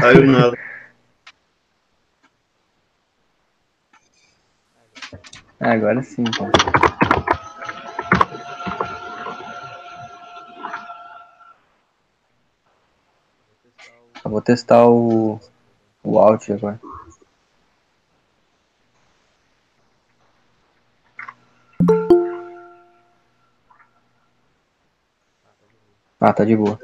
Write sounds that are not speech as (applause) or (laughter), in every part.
Saiu nada. Agora sim, cara. Eu vou testar o, o Alt agora. Ah, tá de boa.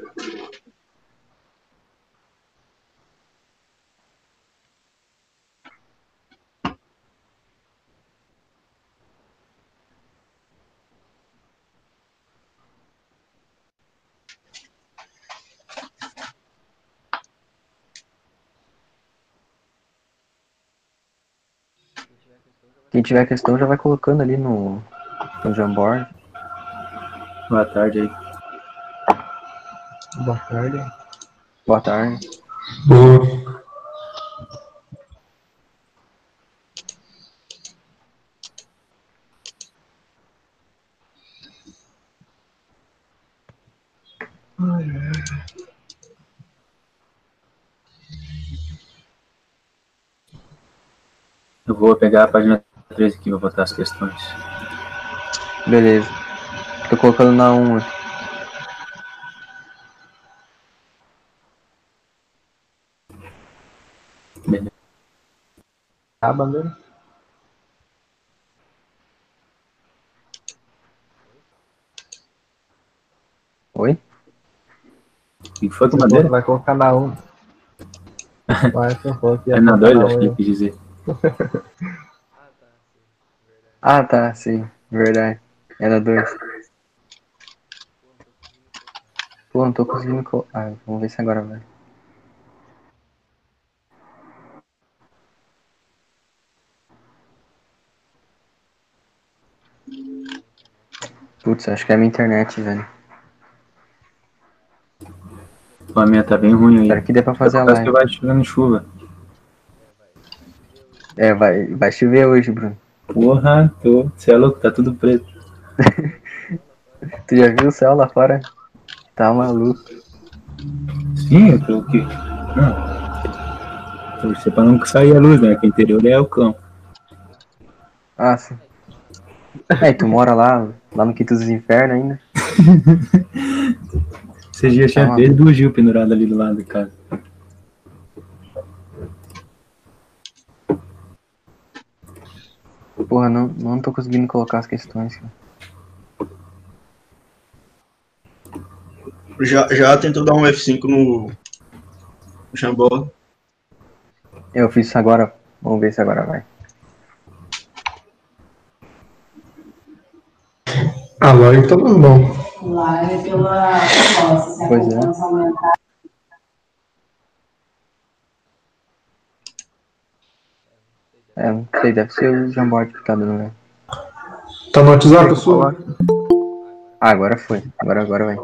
Tiver questão já vai colocando ali no, no Jamboard. Boa tarde aí. Boa tarde. Boa tarde. Boa. Eu vou pegar a página 13 aqui, vou botar as questões. Beleza. Tô colocando na 1 aqui. Beleza. A bandeira? Oi? O que foi com a bandeira? Vai colocar na 1. (laughs) Vai, que ia É na colocar 2, acho que ele quis dizer. (laughs) Ah, tá, sim. Verdade. Era 2. Pô, não tô conseguindo colocar. Ah, vamos ver se agora vai. Putz, acho que é a minha internet, velho. A minha tá bem ruim aí. Espero que dê pra fazer a Parece que live. vai chegando chuva. É, vai, vai chover hoje, Bruno. Porra, tô. Você é louco, tá tudo preto. (laughs) Tu já viu o céu lá fora? Tá maluco. Sim, eu coloquei. Não. Torcer pra não sair a luz, né? Que o interior é o campo. Ah, sim. É, tu mora lá, lá no Quinto dos Infernos ainda? (laughs) Esses dias tinha Tá do Gil pendurado ali do lado de casa. Porra, não, não tô conseguindo colocar as questões. cara. Já, já tentou dar um F5 no, no Jamboard. Eu fiz isso agora. Vamos ver se agora vai. Ah, agora então normal. Live pela nossa, se a Pois é. aumentar. É, não sei, deve ser o Jamboard que tá dando, né? Tá no WhatsApp, sua? Ah, agora foi. Agora, agora vai.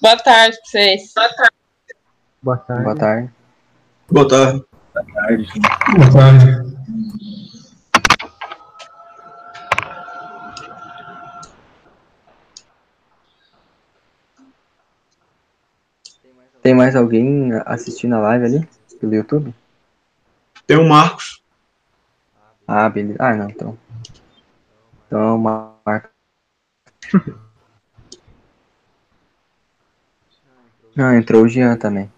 Boa tarde pra vocês. Boa tarde. Boa tarde. Boa tarde. Tarde. Boa tarde. Tem mais alguém assistindo a live ali? Pelo YouTube? Tem o Marcos. Ah, beleza. Ah, não, então. Então, marca. (laughs) Ah, entrou o Jean também.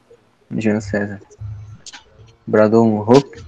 Jean César. Bradon Hope.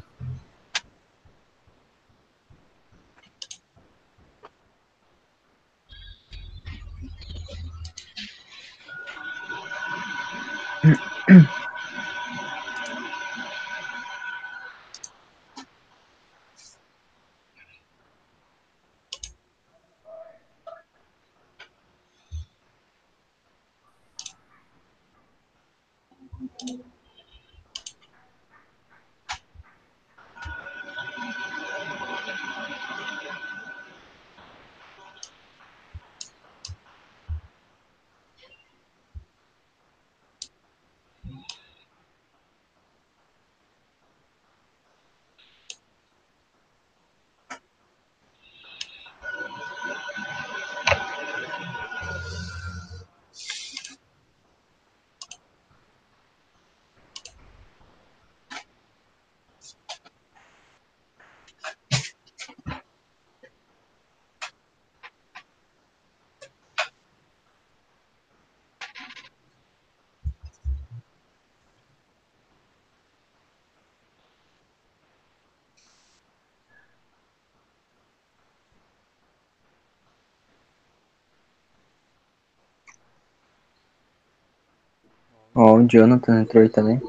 Ó, o Jonathan entrou aí também.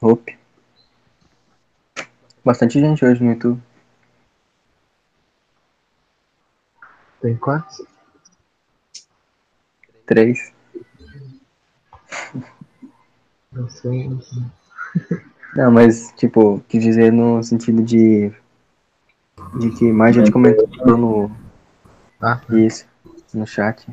Hope. Bastante gente hoje no YouTube. Tem quantos? Três. Não sei. Não sei. Não, mas, tipo, quis dizer no sentido de. De que mais gente comentou no. Ah, Isso. No chat.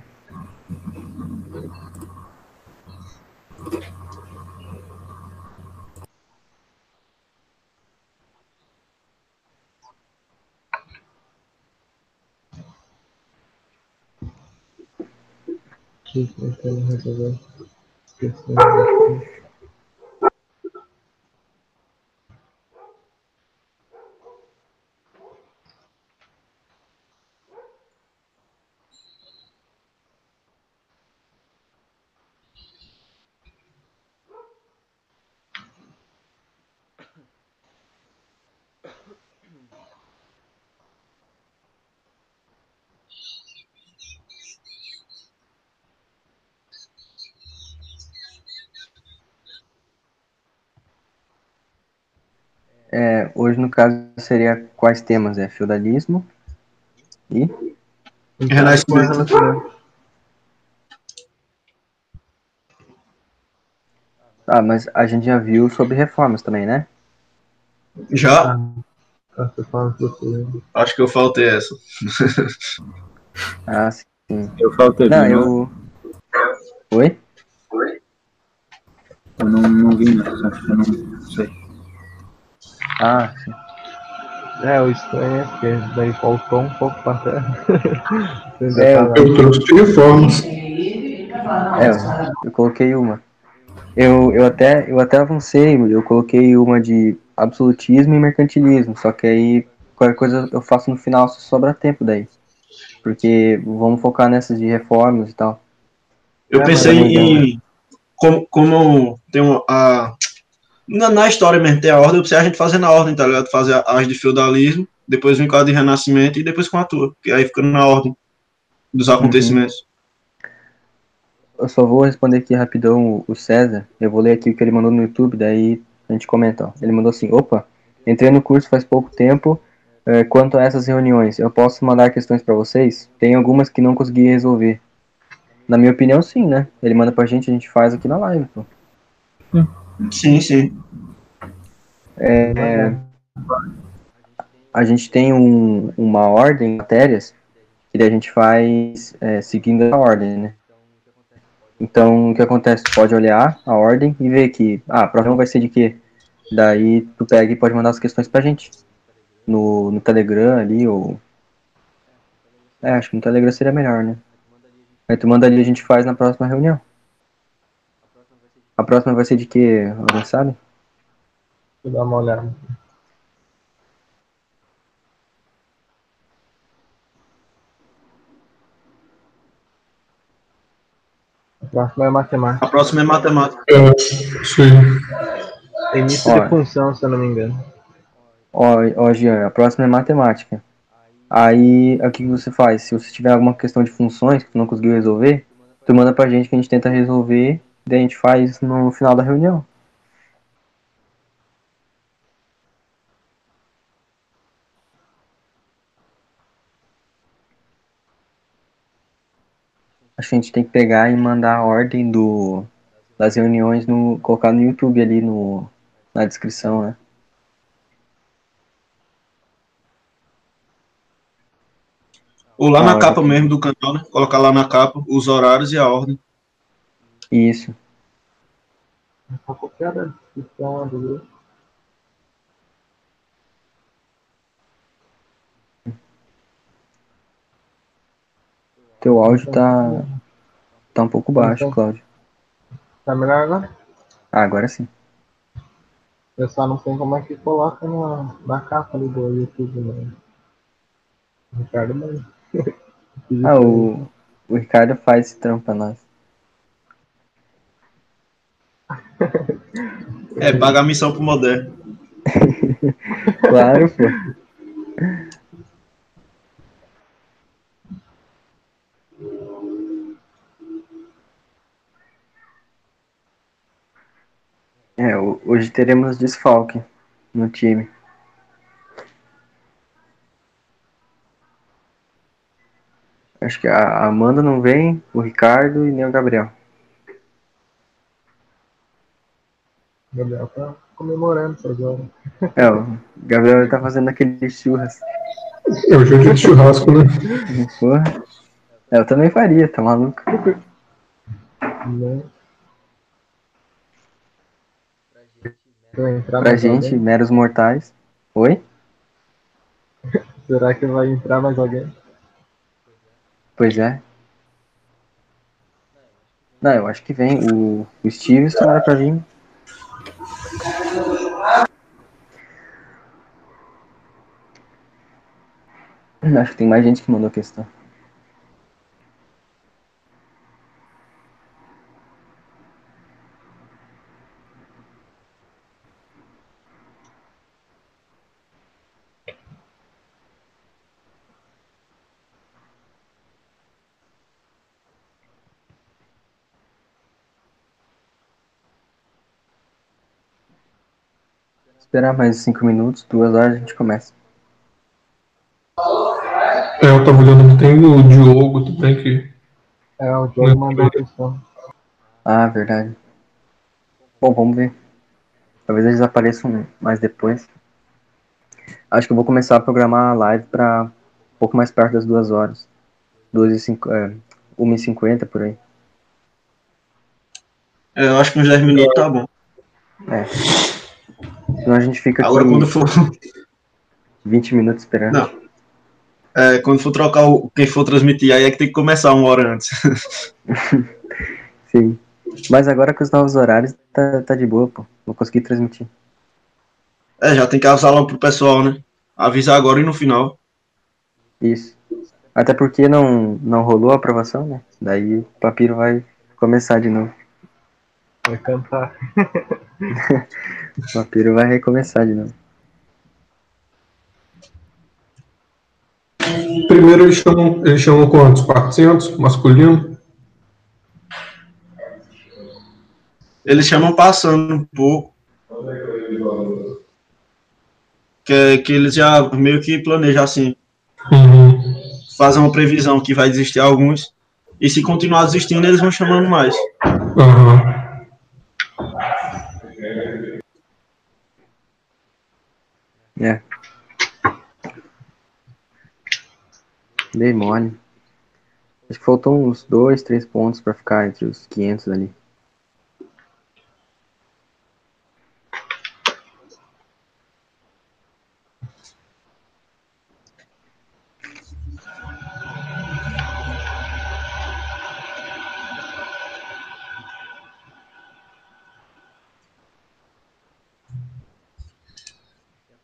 Que que eu caso, seria quais temas? É feudalismo e. Renascimento. qual o renascimento? Ah, mas a gente já viu sobre reformas também, né? Já? Ah. Acho que eu faltei essa. Ah, sim. Eu faltei. Não, né? eu. Oi? Eu não, não vi, não. Eu não sei. Ah, sim. É, o estranho é porque daí faltou um pouco pra terra. (laughs) Você É, tá Eu trouxe reformas. É, eu, eu coloquei uma. Eu, eu, até, eu até avancei, eu coloquei uma de absolutismo e mercantilismo, só que aí qualquer coisa eu faço no final se sobra tempo daí. Porque vamos focar nessas de reformas e tal. Eu É, pensei é em. Como, como tem uma. A, na, na história mesmo, tem a ordem, eu pensei a gente fazer na ordem, tá ligado? Fazer as de feudalismo, depois vem com a de renascimento e depois com a tua. Que aí fica na ordem dos acontecimentos. Eu só vou responder aqui rapidão o- César. Eu vou ler aqui o que ele mandou no YouTube, daí a gente comenta. Ó. Ele mandou assim: opa, entrei no curso faz pouco tempo. eh, quanto a essas reuniões, eu posso mandar questões para vocês? Tem algumas que não consegui resolver. Na minha opinião, sim, né? Ele manda pra gente, a gente faz aqui na live, pô. Sim, sim. É, a gente tem um- uma ordem de matérias que a gente faz é, seguindo a ordem, né? Então, o que acontece? Tu pode olhar a ordem e ver que, ah, a prova vai ser de quê? Daí tu pega e pode mandar as questões pra gente. No, no Telegram ali, ou... É, acho que no Telegram seria melhor, né? Aí tu manda ali a gente faz na próxima reunião. A próxima vai ser de quê? Alguém sabe? Eu dar uma olhada. A próxima é matemática. A próxima é matemática. Início Ó. de função, se eu não me engano. Ó, ó, Jean, a próxima é matemática. Aí, o que que você faz? Se você tiver alguma questão de funções que tu não conseguiu resolver, tu manda pra gente que a gente tenta resolver, daí a gente faz no final da reunião. Acho que a gente tem que pegar e mandar a ordem do, das reuniões, no, colocar no YouTube ali no, na descrição, né? Ou lá na olha capa mesmo do canal, né? Colocar lá na capa os horários e a ordem. Isso. Copiada a descrição do grupo. Teu áudio tá, tá um pouco baixo, Cláudio. Tá melhor agora? Ah, agora sim. Eu só não sei como é que coloca na, na capa ali do YouTube, né? Ricardo mano. (laughs) Ah, o, o Ricardo faz esse trampo pra nós. É, pagar missão pro moderno. (laughs) Claro, pô. É, ho- hoje teremos desfalque no time. Acho que a Amanda não vem, o Ricardo e nem o Gabriel. O Gabriel tá comemorando essas horas. É, o Gabriel tá fazendo aquele churras. É o dia de churrasco, né? (laughs) Porra. É, eu também faria, tá maluco? Né? Pra gente, alguém? meros mortais. Oi? Será que vai entrar mais alguém? Pois é. Não, eu acho que vem. O, o Steves tomara pra vir. (clears throat) Acho que tem mais gente que mandou questão. Esperar mais cinco minutos, duas horas a gente começa. É, eu tava olhando que tem o Diogo também, que É, o Diogo mandou a questão. Ah, verdade. Bom, vamos ver. Talvez eles apareçam mais depois. Acho que eu vou começar a programar a live pra um pouco mais perto das duas horas. Duas e cinco, é, uma e cinquenta por aí. É, eu acho que uns 10 minutos tá bom. Senão a gente fica aqui Agora quando for. 20 minutos esperando. Não. É, quando for trocar o, quem for transmitir, aí é que tem que começar uma hora antes. (laughs) Sim. Mas agora com os novos horários tá, tá de boa, pô. Vou conseguir transmitir. É, já tem que avisar lá pro pessoal, né? Avisar agora e no final. Isso. Até porque não, não rolou a aprovação, né? Daí o papiro vai começar de novo. Vai cantar. (laughs) O papiro vai recomeçar de novo. Primeiro eles chamam, eles chamam quantos? 400? Masculino? Eles chamam passando um pouco. Que, é- que eles já meio que planejam assim. Uhum. Fazem uma previsão que vai desistir alguns. E se continuar desistindo, eles vão chamando mais. Aham. É. Dei mole. Acho que faltou uns dois, três pontos pra ficar entre os 500 ali.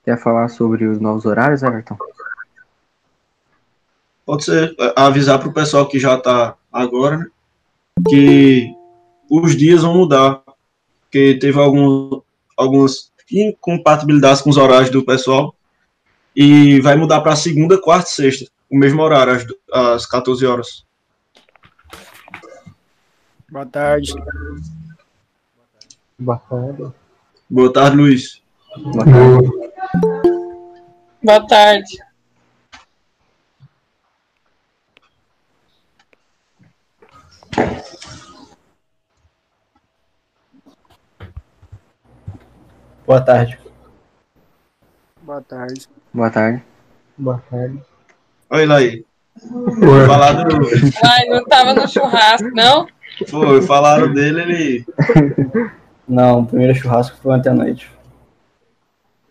Quer falar sobre os novos horários, Everton? Pode ser é, avisar pro pessoal que já tá agora, né? Que os dias vão mudar. Porque teve algum, algumas incompatibilidades com os horários do pessoal. E vai mudar para segunda, quarta e sexta. O mesmo horário, às, às 14 horas. Boa tarde. Bacana. Boa tarde, Luiz. Boa tarde. Boa. Boa tarde. Boa tarde. Boa tarde. Boa tarde. Boa tarde. Olha ele aí. Ué, Falaram, do- Ai, não tava no churrasco, não? foi, falaram dele, ele. Não, o primeiro churrasco foi ontem à noite.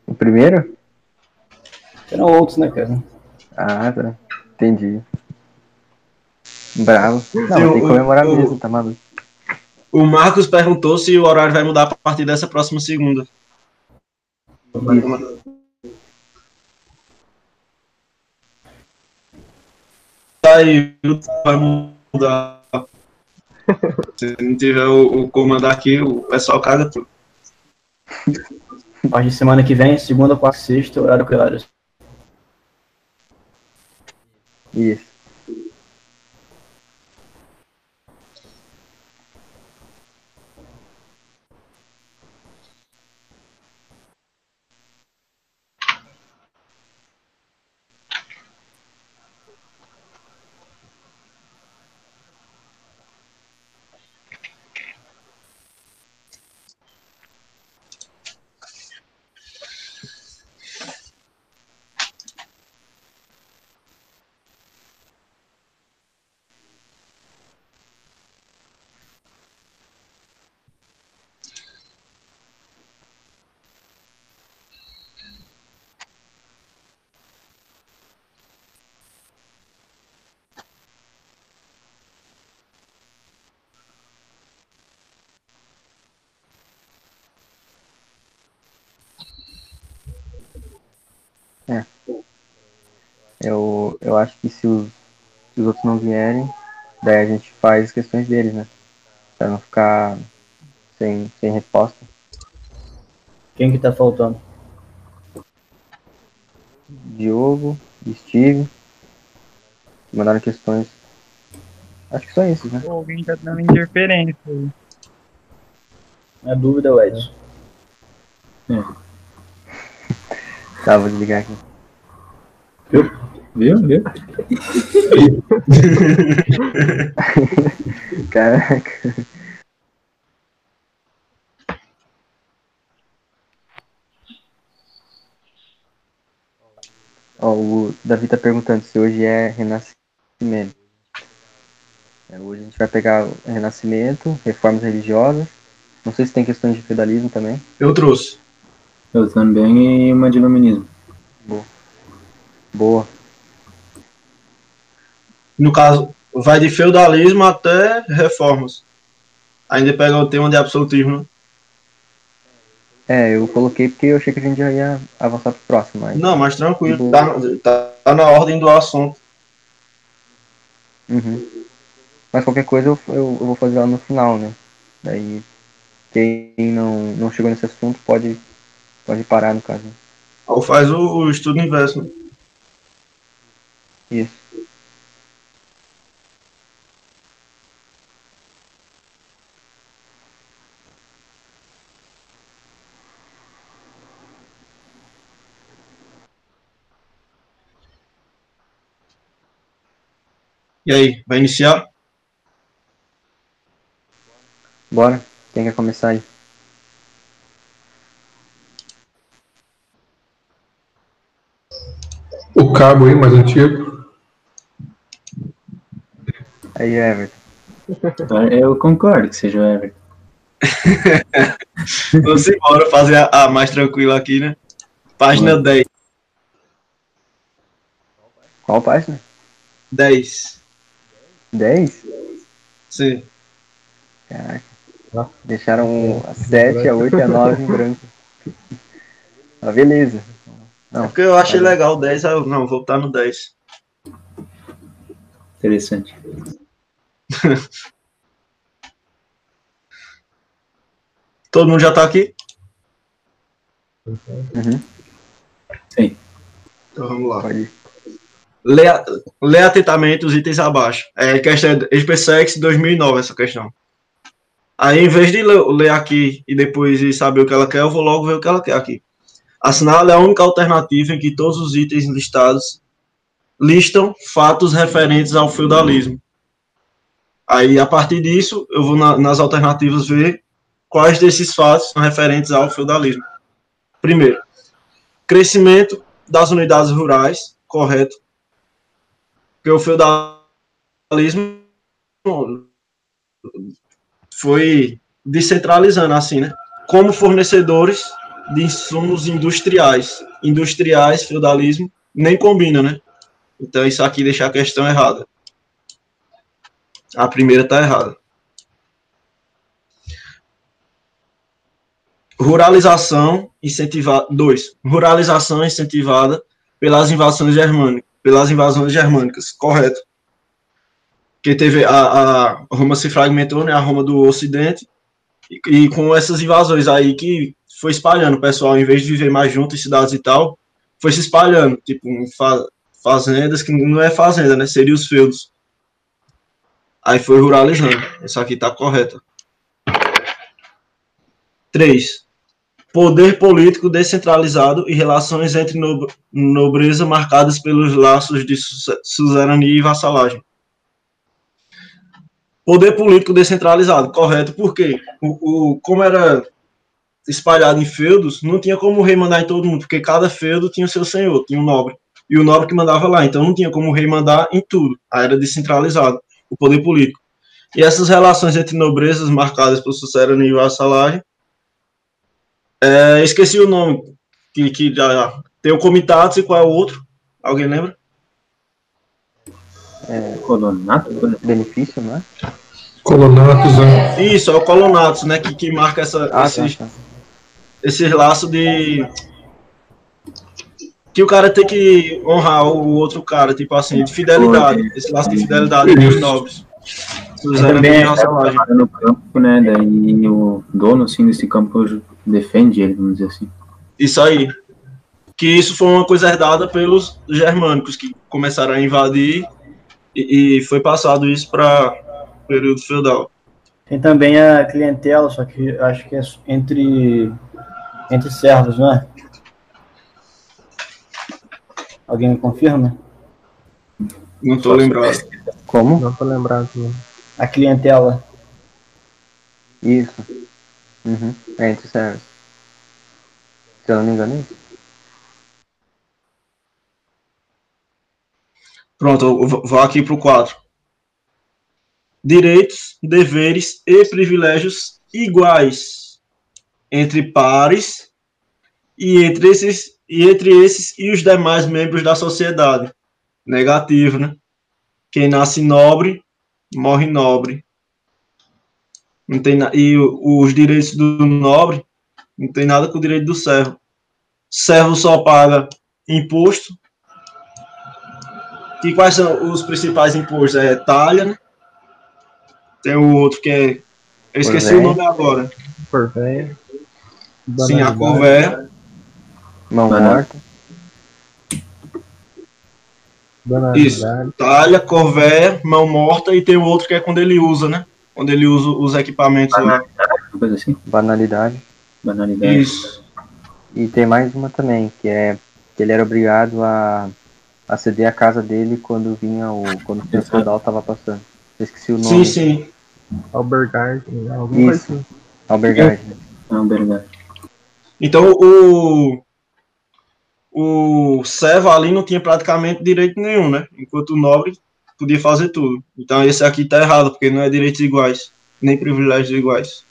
O primeiro? Eram outros, né, cara? Ah, tá. Entendi. Bravo. Não, Sim, tem que comemorar o- mesmo, tá maluco. O Marcos perguntou se o horário vai mudar a partir dessa próxima segunda. Aí vai mudar. Se não tiver o, o comando aqui, o pessoal caga tudo. A partir de semana que vem, segunda, quarta e sexta, horário que horário? Isso. Eu, eu acho que se os, se os outros não vierem, daí a gente faz as questões deles, né? Pra não ficar sem, sem resposta. Quem que tá faltando? Diogo, Steve. Mandaram questões. Acho que só esses, né? Alguém tá dando interferência aí. Na dúvida, o Edson. (laughs) Tá, vou desligar aqui. Viu? Viu? (laughs) Caraca. Ó, o Davi tá perguntando se hoje é renascimento. É, hoje a gente vai pegar renascimento, reformas religiosas. Não sei se tem questões de feudalismo também. Eu trouxe. Eu também e uma de iluminismo. Boa. No caso, vai de feudalismo até reformas. Ainda pega o tema de absolutismo? É, eu coloquei porque eu achei que a gente já ia avançar pro próximo, mas. Não, mas tranquilo. Boa. Tá, tá, tá na ordem do assunto. Uhum. Mas qualquer coisa eu, eu, eu vou fazer lá no final, né? Daí quem não, não chegou nesse assunto pode, pode parar no caso. Ou faz o, o estudo inverso. Né? Isso. E aí, vai iniciar? Bora. Quem quer começar aí? O cabo aí, mais antigo. Aí, Everton. Eu concordo que seja o Everton. (laughs) Vamos embora fazer a, a mais tranquila aqui, né? Página 10. Qual página? 10. 10? Sim. Caraca. Deixaram a 7, a 8 e a 9 em branco. (laughs) Ah, beleza. É porque eu achei legal o 10, aí eu não, vou botar no 10. Interessante. (laughs) Todo mundo já tá aqui? Uhum. Sim. Então vamos lá. Pode ir. Lê, atentamente os itens abaixo. É questão de SpaceX 2009, essa questão. Aí, em vez de ler, ler aqui e depois saber o que ela quer, eu vou logo ver o que ela quer aqui. Assinala é a única alternativa em que todos os itens listados listam fatos referentes ao feudalismo. Aí, a partir disso, eu vou na- nas alternativas ver quais desses fatos são referentes ao feudalismo. Primeiro, crescimento das unidades rurais, correto. Porque o feudalismo foi descentralizando assim, né? Como fornecedores de insumos industriais. Industriais, feudalismo, nem combina, né? Então isso aqui deixa a questão errada. A primeira tá errada. Ruralização incentivada. Dois. Ruralização incentivada pelas invasões germânicas. Pelas invasões germânicas. Correto. Que teve a, a Roma se fragmentou, né? A Roma do Ocidente. E, e com essas invasões aí que foi espalhando, o pessoal, em vez de viver mais junto em cidades e tal, foi se espalhando, tipo, fa fazendas que não é fazenda, né? Seria os feudos. Aí foi ruralizando. Essa aqui tá correta. 3. Poder político descentralizado e relações entre nob- nobreza marcadas pelos laços de su- suzerania e vassalagem. Poder político descentralizado, correto, porque o, o, como era espalhado em feudos, não tinha como o rei mandar em todo mundo, porque cada feudo tinha o seu senhor, tinha um nobre. E o nobre que mandava lá, então não tinha como o rei mandar em tudo. Aí era descentralizado, o poder político. E essas relações entre nobrezas marcadas por suzerania e vassalagem é, esqueci o nome, que, que já tem o Comitatus e qual é o outro? Alguém lembra? Colonato? Benefício, não é? Colonatos, né? Isso, é o Colonatus, né? Que, que marca essa, Ah, tá, esses, tá. esses laços de. que o cara tem que honrar o outro cara, tipo assim, de fidelidade, esse laço de fidelidade dos nobres. Fizeram Também também é no campo, né? Daí o dono, assim, desse campo defende ele, vamos dizer assim. Isso aí. Que isso foi uma coisa herdada pelos germânicos que começaram a invadir e, e foi passado isso para período feudal. Tem também a clientela, só que acho que é entre, entre servos, não é? Alguém me confirma? Não tô lembrado. Como? Não tô lembrado. A clientela. Isso. Uhum. É entre servos. Se eu não me engano, é isso. Pronto, vou aqui para o 4. Direitos, deveres e privilégios iguais entre pares e entre esses e entre esses e os demais membros da sociedade. Negativo, né? Quem nasce nobre morre nobre. Não tem na... e os direitos do nobre não tem nada com o direito do servo. Servo só paga imposto e quais são os principais impostos? É talha, né? Tem o outro que é. Eu esqueci o nome agora. Por velho. Sim, a corvéia. Mão morta. Isso. Talha, corvéia, mão morta e tem o outro que é quando ele usa, né? Quando ele usa os equipamentos lá. Uma coisa assim, Banalidade. banalidade. Isso. E tem mais uma também, que é que ele era obrigado a, a ceder a casa dele quando vinha o. quando o senhor feudal tava passando. Eu esqueci o Sim, nome. sim. Albergard. Alguma coisa Isso. assim. Albergard. né? Não, verdade. Então o. O servo ali não tinha praticamente direito nenhum, né? Enquanto o nobre podia fazer tudo. Então esse aqui tá errado, porque não é direitos iguais, nem privilégios iguais.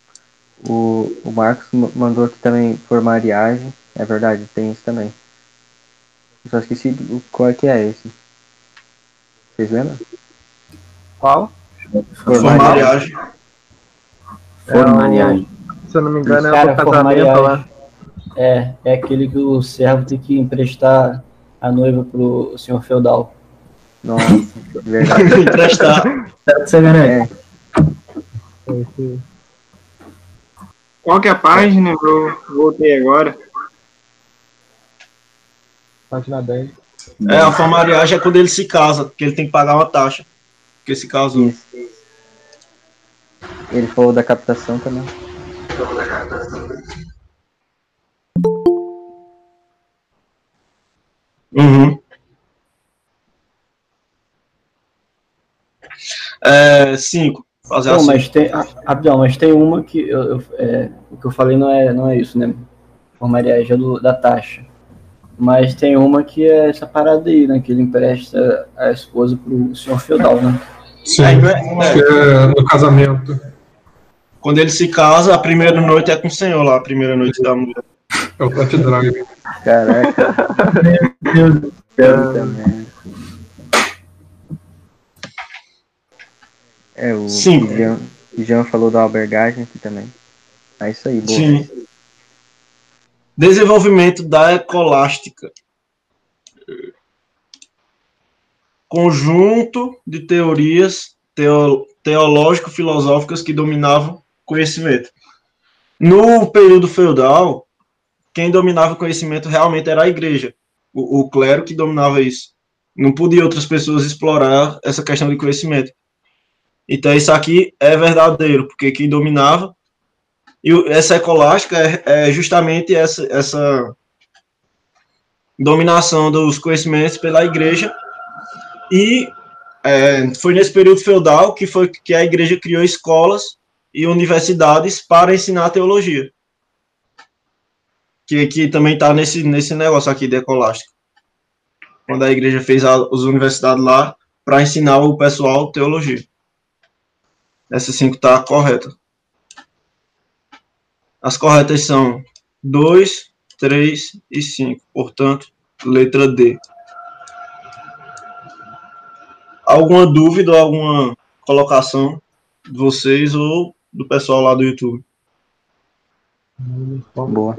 O, o Marcos ma- mandou aqui também formariagem. É verdade, tem isso também. Eu só esqueci qual é que é esse. Vocês lembram? Qual? Formariagem. Formariagem. Se eu não me engano, é o casamento lá. É, é aquele que o servo tem que emprestar a noiva pro senhor feudal. Nossa, verdade. Emprestar. Você garante? É, Esse- Qual que é a página? Eu voltei agora. Página 10. É, a formariagem é quando ele se casa, porque ele tem que pagar uma taxa. Porque se casou. isso. Ele falou da captação também. Uhum. É, cinco. Fazer Não, assim. mas tem. ah, Rapidão, mas tem uma que eu, eu- é, o que eu falei não é, não é isso, né? Formariagem é do, da taxa. Mas tem uma que é essa parada aí, né? Que ele empresta a esposa pro senhor feudal, né? Sim, É, não é- é no casamento. Quando ele se casa, a primeira noite é com o senhor lá, a primeira noite da mulher. É o Test Drive. Caraca. (laughs) Puta merda. É, o Sim. Jean, o Jean falou da albergagem aqui também. É isso aí, boa. Sim. Desenvolvimento da ecolástica. Conjunto de teorias teo, teológico-filosóficas que dominavam conhecimento. No período feudal, quem dominava o conhecimento realmente era a igreja, o, o clero que dominava isso. Não podia outras pessoas explorar essa questão de conhecimento. Então, isso aqui é verdadeiro, porque quem dominava e essa ecolástica é, é justamente essa, essa dominação dos conhecimentos pela igreja. E é, foi nesse período feudal que foi que a igreja criou escolas e universidades para ensinar teologia. Que, que também está nesse, nesse negócio aqui de ecolástica. Quando a igreja fez as universidades lá para ensinar o pessoal teologia. Essa 5 está correta. As corretas são 2, 3 e 5. Portanto, letra D. Alguma dúvida ou alguma colocação de vocês ou do pessoal lá do YouTube? Boa.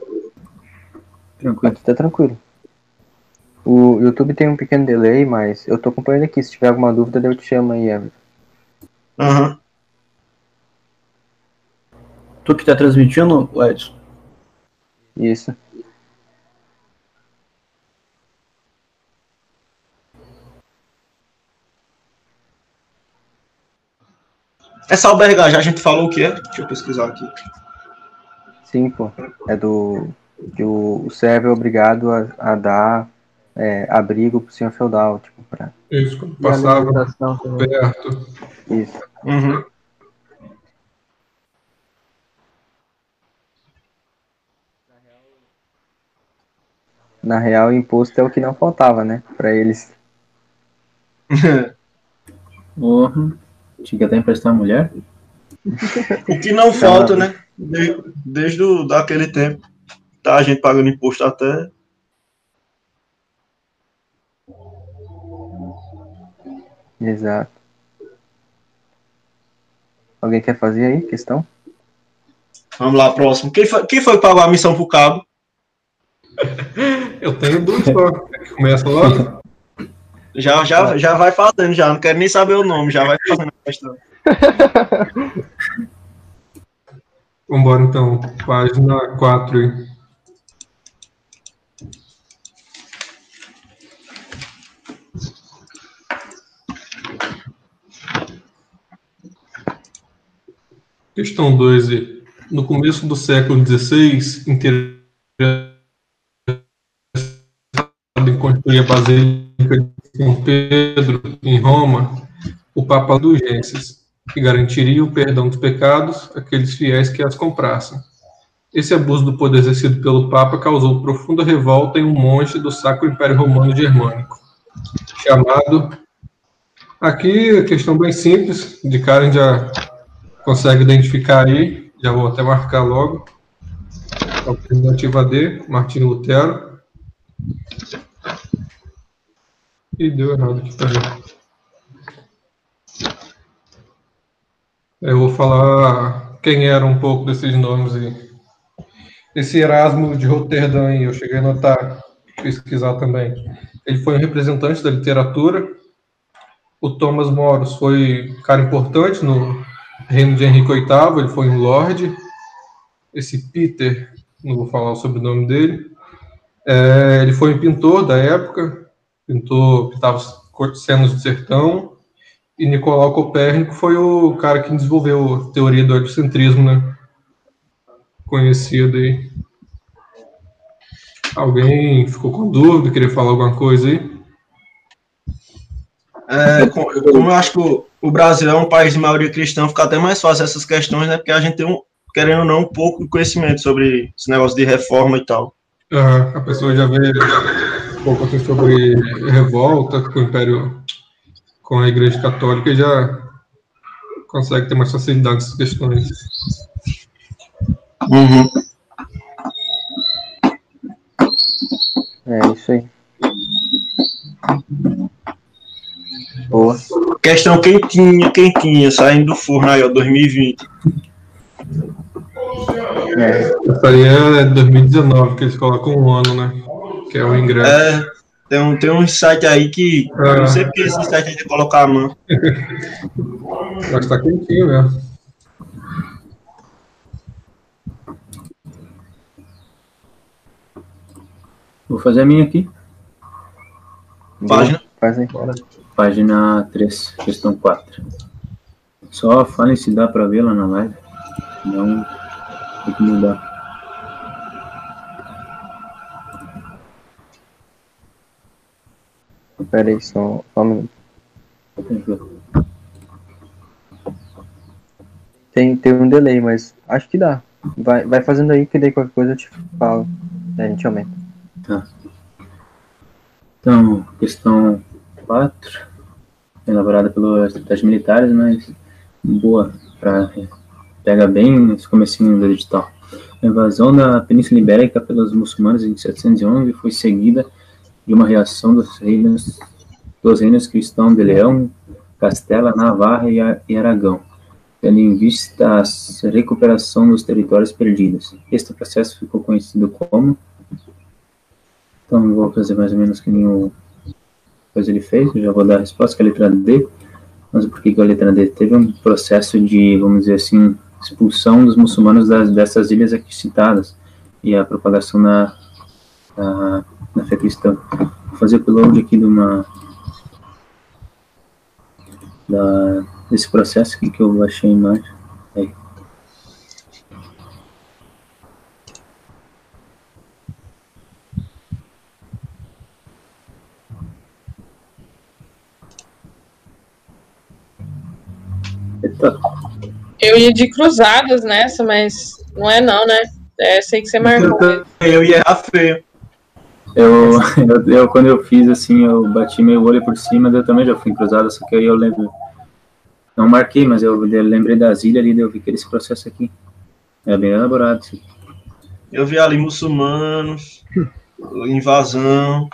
Tranquilo. Aqui tá tranquilo. O YouTube tem um pequeno delay, mas eu tô acompanhando aqui. Se tiver alguma dúvida, eu te chamo aí, Everton. Aham. Tu que tá transmitindo, Edson? Isso. Essa já a gente falou o que é? Deixa eu pesquisar aqui. Sim, pô. É do. Que o, o servo é obrigado a, a dar é, abrigo pro senhor feudal, tipo, pra. Isso, passava perto. Isso. Uhum. Na real, imposto é o que não faltava, né? Pra eles. (laughs) Porra. Tinha que até emprestar a mulher. O que não falta, né? De- desde o, daquele tempo. Tá a gente pagando imposto até. Exato. Alguém quer fazer aí questão? Vamos lá, próximo. Quem foi, quem foi pagou a missão pro cabo? (laughs) Eu tenho duas só. Que Começa logo. Já, já, já vai fazendo, já. Não quero nem saber o nome, já vai fazendo a questão. Vambora então. Página 4 aí. Questão 2. aí. No começo do século XVI, interessado em construir a Basílica de São Pedro, em Roma, o Papa Indulgências, que garantiria o perdão dos pecados àqueles fiéis que as comprassem. Esse abuso do poder exercido pelo Papa causou profunda revolta em um monge do Sacro Império Romano Germânico, chamado. Aqui, a questão bem simples, de gente já consegue identificar aí, já vou até marcar logo. Alternativa D, Martinho Lutero. E deu errado aqui também. Eu vou falar quem era um pouco desses nomes aí. Esse Erasmo de Roterdã, aí, eu cheguei a notar, pesquisar também. Ele foi um representante da literatura. O Thomas Moros foi um cara importante no reino de Henrique VIII, ele foi um lord. Esse Peter, não vou falar o sobrenome dele. É, ele foi um pintor da época, pintou, pintava cenas do sertão. E Nicolau Copérnico foi o cara que desenvolveu a teoria do heliocentrismo, né? Conhecido aí. Alguém ficou com dúvida, queria falar alguma coisa aí? É, com- como eu acho que o, o Brasil é um país de maioria cristã, fica até mais fácil essas questões, né? Porque a gente tem, um, querendo ou não, um pouco de conhecimento sobre esse negócio de reforma e tal. Ah, a pessoa já vê pouco assim sobre revolta com o Império, com a Igreja Católica e já consegue ter mais facilidade nessas questões. Uhum. É isso aí. Boa. Questão quentinha, quentinha, saindo do forno aí, ó, 2020. É, Essa aí é 2019, que eles colocam um ano, né? Que é o ingresso. É, tem um, tem um site aí que. Eu não sei porque esse site aí de colocar a mão. (laughs) Mas tá quentinho mesmo. Vou fazer a minha aqui. Página. Página 3, questão 4. Só falem se dá pra ver lá na live. Não tem que mudar. Pera aí, só, só um minuto. Tem, tem um delay, mas acho que dá. Vai, vai fazendo aí que daí qualquer coisa eu te falo. Daí a gente aumenta. Tá. Então, questão 4, elaborada pelas estratégias militares, mas boa, pra, pega bem esse comecinho do edital. A invasão da Península Ibérica pelos muçulmanos em 711 foi seguida de uma reação dos reinos, dos reinos cristãos de Leão, Castela, Navarra e, e Aragão, tendo em vista a recuperação dos territórios perdidos. Este processo ficou conhecido como Então vou fazer mais ou menos que nem o coisa ele fez, eu já vou dar a resposta que é a letra D. Mas por que a letra D teve um processo de, vamos dizer assim, expulsão dos muçulmanos das, dessas ilhas aqui citadas e a propagação na, na, na fé cristã. Vou fazer o upload aqui de uma da, desse processo aqui que eu baixei a imagem. Aí. Eita. Eu ia de cruzadas nessa, mas não é não, né? É, sei que você marcou. Eu ia errar feio. Eu, (laughs) eu, eu, quando eu fiz assim, eu bati meu olho por cima, eu também já fui em cruzada, só que aí eu lembro. Não marquei, mas eu, eu lembrei das ilhas ali, daí eu vi que esse processo aqui. É bem elaborado. Assim. Eu vi ali muçulmanos, invasão,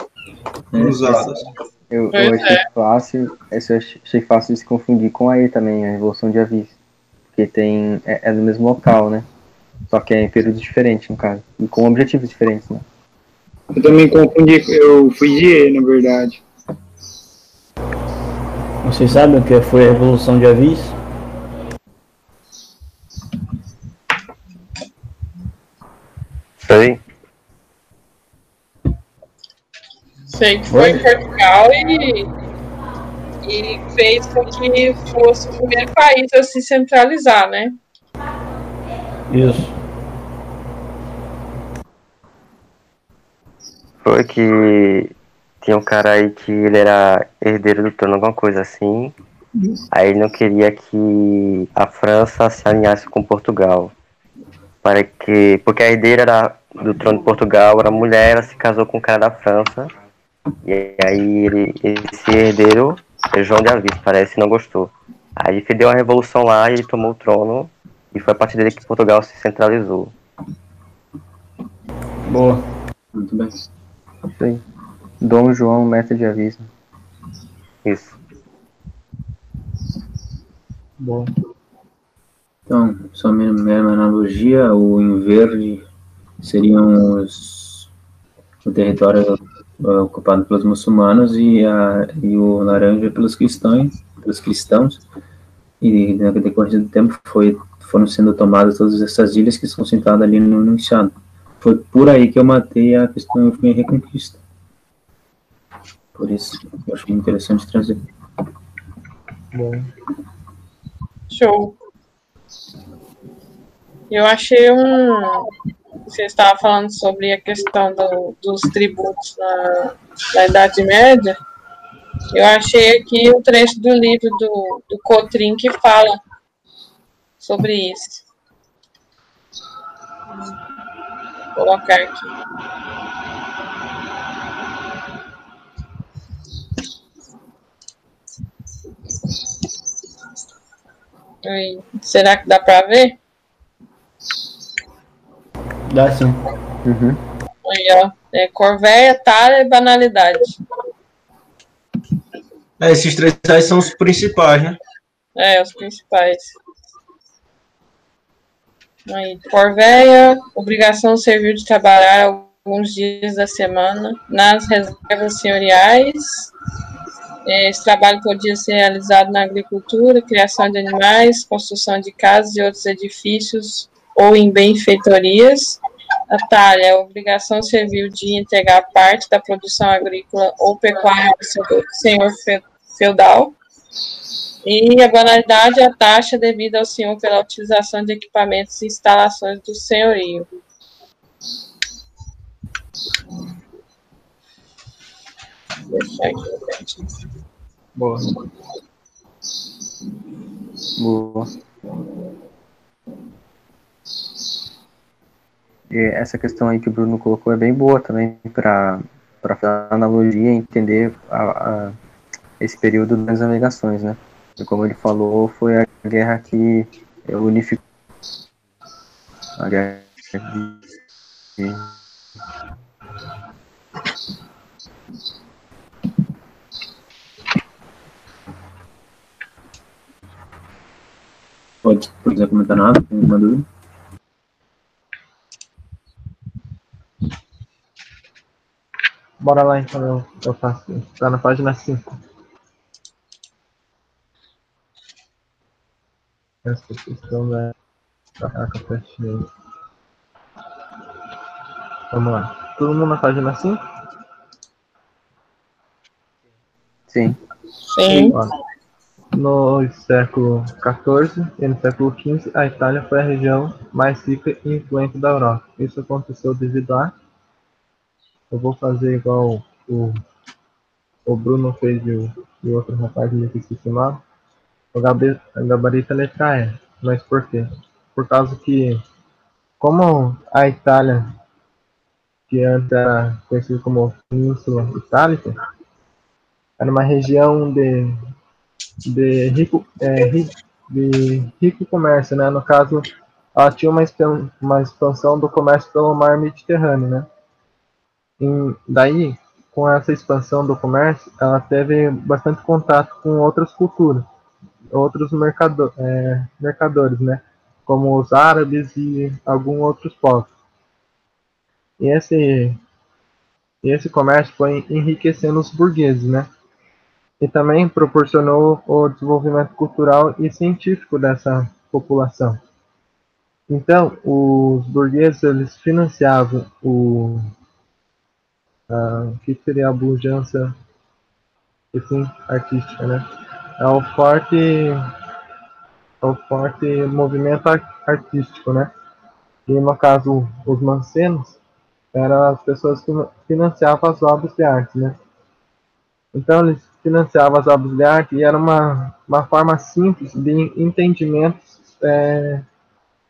cruzadas. Eu, eu achei é. fácil, eu achei fácil de se confundir com aí também, a Revolução de Avis. Porque tem, é, é no mesmo local, né? Só que é em períodos diferentes, no caso. E com objetivos diferentes, né? Eu também confundi, eu fui de E, na verdade. Vocês sabem o que foi a Revolução de Avis? Sei. Sei que foi em Portugal e, e fez com que fosse o primeiro país a se centralizar, né? Isso. Foi que tinha um cara aí que ele era herdeiro do trono, alguma coisa assim. Aí ele não queria que a França se alinhasse com Portugal. Para que, porque a herdeira era, do trono de Portugal era mulher, ela se casou com o cara da França. E aí ele, esse herdeiro, é João de Avis, parece, não gostou. Aí ele deu uma revolução lá e ele tomou o trono. E foi a partir dele que Portugal se centralizou. Boa. Muito bem. Isso aí. Dom João, mestre de aviso. Isso. Bom. Então, só mera analogia, o em verde seriam os, o território ocupado pelos muçulmanos e, a, e o laranja pelos cristãos, pelos cristãos. E na decorrência do tempo foi, foram sendo tomadas todas essas ilhas que são citadas ali no enunciado. Foi por aí que eu matei a questão e reconquista. Por isso, eu achei interessante trazer. Bom. Show. Eu achei um. Você estava falando sobre a questão do- dos tributos na, na Idade Média. Eu achei aqui um trecho do livro do, do Cotrim que fala sobre isso. Colocar aqui. Aí, será que dá para ver? Dá sim. Uhum. Aí, ó. É Corvéia, Tara e Banalidade. É, esses três aí são os principais, né? É, os principais. Aí, Corvéia, obrigação serviu de trabalhar alguns dias da semana nas reservas senhoriais. Esse trabalho podia ser realizado na agricultura, criação de animais, construção de casas e outros edifícios ou em benfeitorias. Atalha, a obrigação serviu de entregar parte da produção agrícola ou pecuária ao senhor fe- feudal. E a banalidade a taxa devida ao senhor pela utilização de equipamentos e instalações do senhorio. Boa. Boa. E essa questão aí que o Bruno colocou é bem boa também para fazer analogia e entender a, a- esse período das navegações, né? E como ele falou, foi a guerra que unificou a guerra que Pode, se quiser comentar nada, tem alguma dúvida? Bora lá então, eu, eu faço. Tá na página 5. Essa questão da. Caraca, fechei. Vamos lá. Todo mundo na página 5? Sim. Sim. No século XIV e no século XV, a Itália foi a região mais rica e influente da Europa. Isso aconteceu devido a. Eu vou fazer igual o, o Bruno fez e o, e o outro rapaz que o nome. O a gabarita letra E. Mas por quê? Por causa que, como a Itália, que antes era conhecida como Península Itálica, era uma região de, de, rico, é, de rico comércio, né? No caso, ela tinha uma, uma expansão do comércio pelo mar Mediterrâneo, né? E daí, com essa expansão do comércio, ela teve bastante contato com outras culturas, outros mercado, é, mercadores, né? Como os árabes e alguns outros povos. E esse, esse comércio foi enriquecendo os burgueses, né? E também proporcionou o desenvolvimento cultural e científico dessa população. Então, os burgueses eles financiavam o ah, que seria a pujança assim, artística, né? É o forte, é o forte movimento ar- artístico, né? E no caso, os mancenos eram as pessoas que financiavam as obras de arte, né? Então eles financiavam as obras de arte e era uma, uma forma simples de entendimento, é,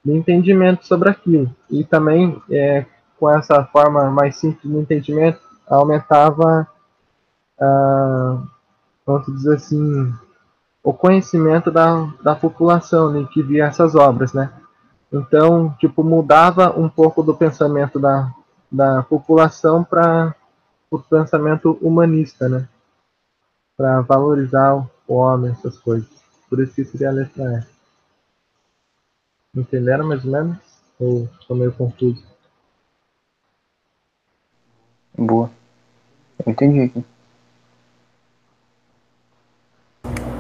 de entendimento sobre aquilo. E também é, com essa forma mais simples de entendimento aumentava, ah, vamos dizer assim, o conhecimento da, da população né, que via essas obras, né? Então, tipo, mudava um pouco do pensamento da, da população para o pensamento humanista, né? Para valorizar o homem, essas coisas. Por isso que seria a letra E. Entenderam mais ou menos? Ou estou meio confuso? Boa. Entendi aqui.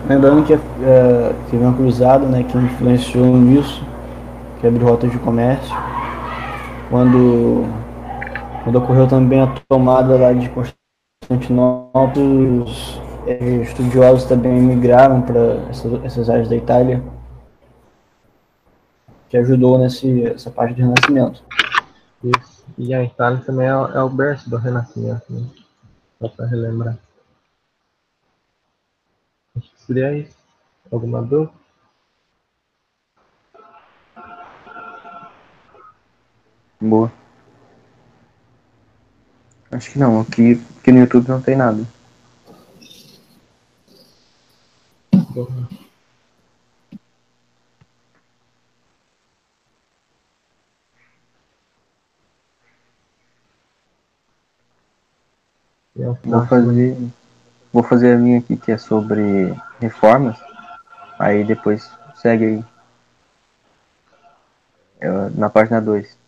Lembrando que é, teve uma cruzada né, que influenciou nisso, que abriu rotas de comércio. Quando, quando ocorreu também a tomada lá de Constantinopla, os é, estudiosos também migraram para essas, essas áreas da Itália, que ajudou nesse, essa parte do Renascimento. Isso. E a Itália também é, é o berço do Renascimento, né? Só para relembrar. Acho que seria isso. Alguma dúvida? Boa. Acho que não. Aqui, aqui no YouTube não tem nada. Vou fazer, vou fazer a minha aqui que é sobre reformas. Aí depois segue aí. Eu- na página 2.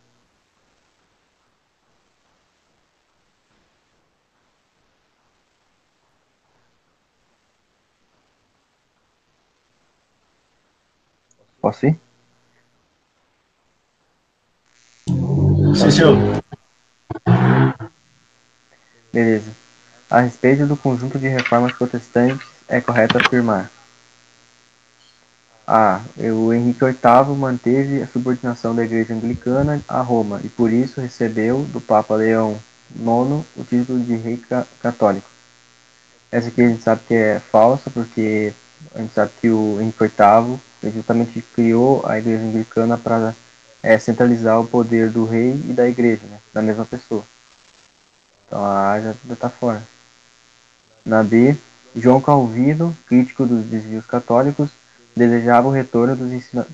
Posso ir? Sim, senhor. Beleza. A respeito do conjunto de reformas protestantes, é correto afirmar. A. O Henrique VIII manteve a subordinação da Igreja Anglicana a Roma e por isso recebeu do Papa Leão IX o título de Rei ca- Católico. Essa aqui a gente sabe que é falsa, porque a gente sabe que o Henrique VIII justamente criou a Igreja Anglicana para centralizar o poder do rei e da Igreja, né, da mesma pessoa. Então a A já está fora. Na B, João Calvino, crítico dos desvios católicos, desejava o retorno, ensina...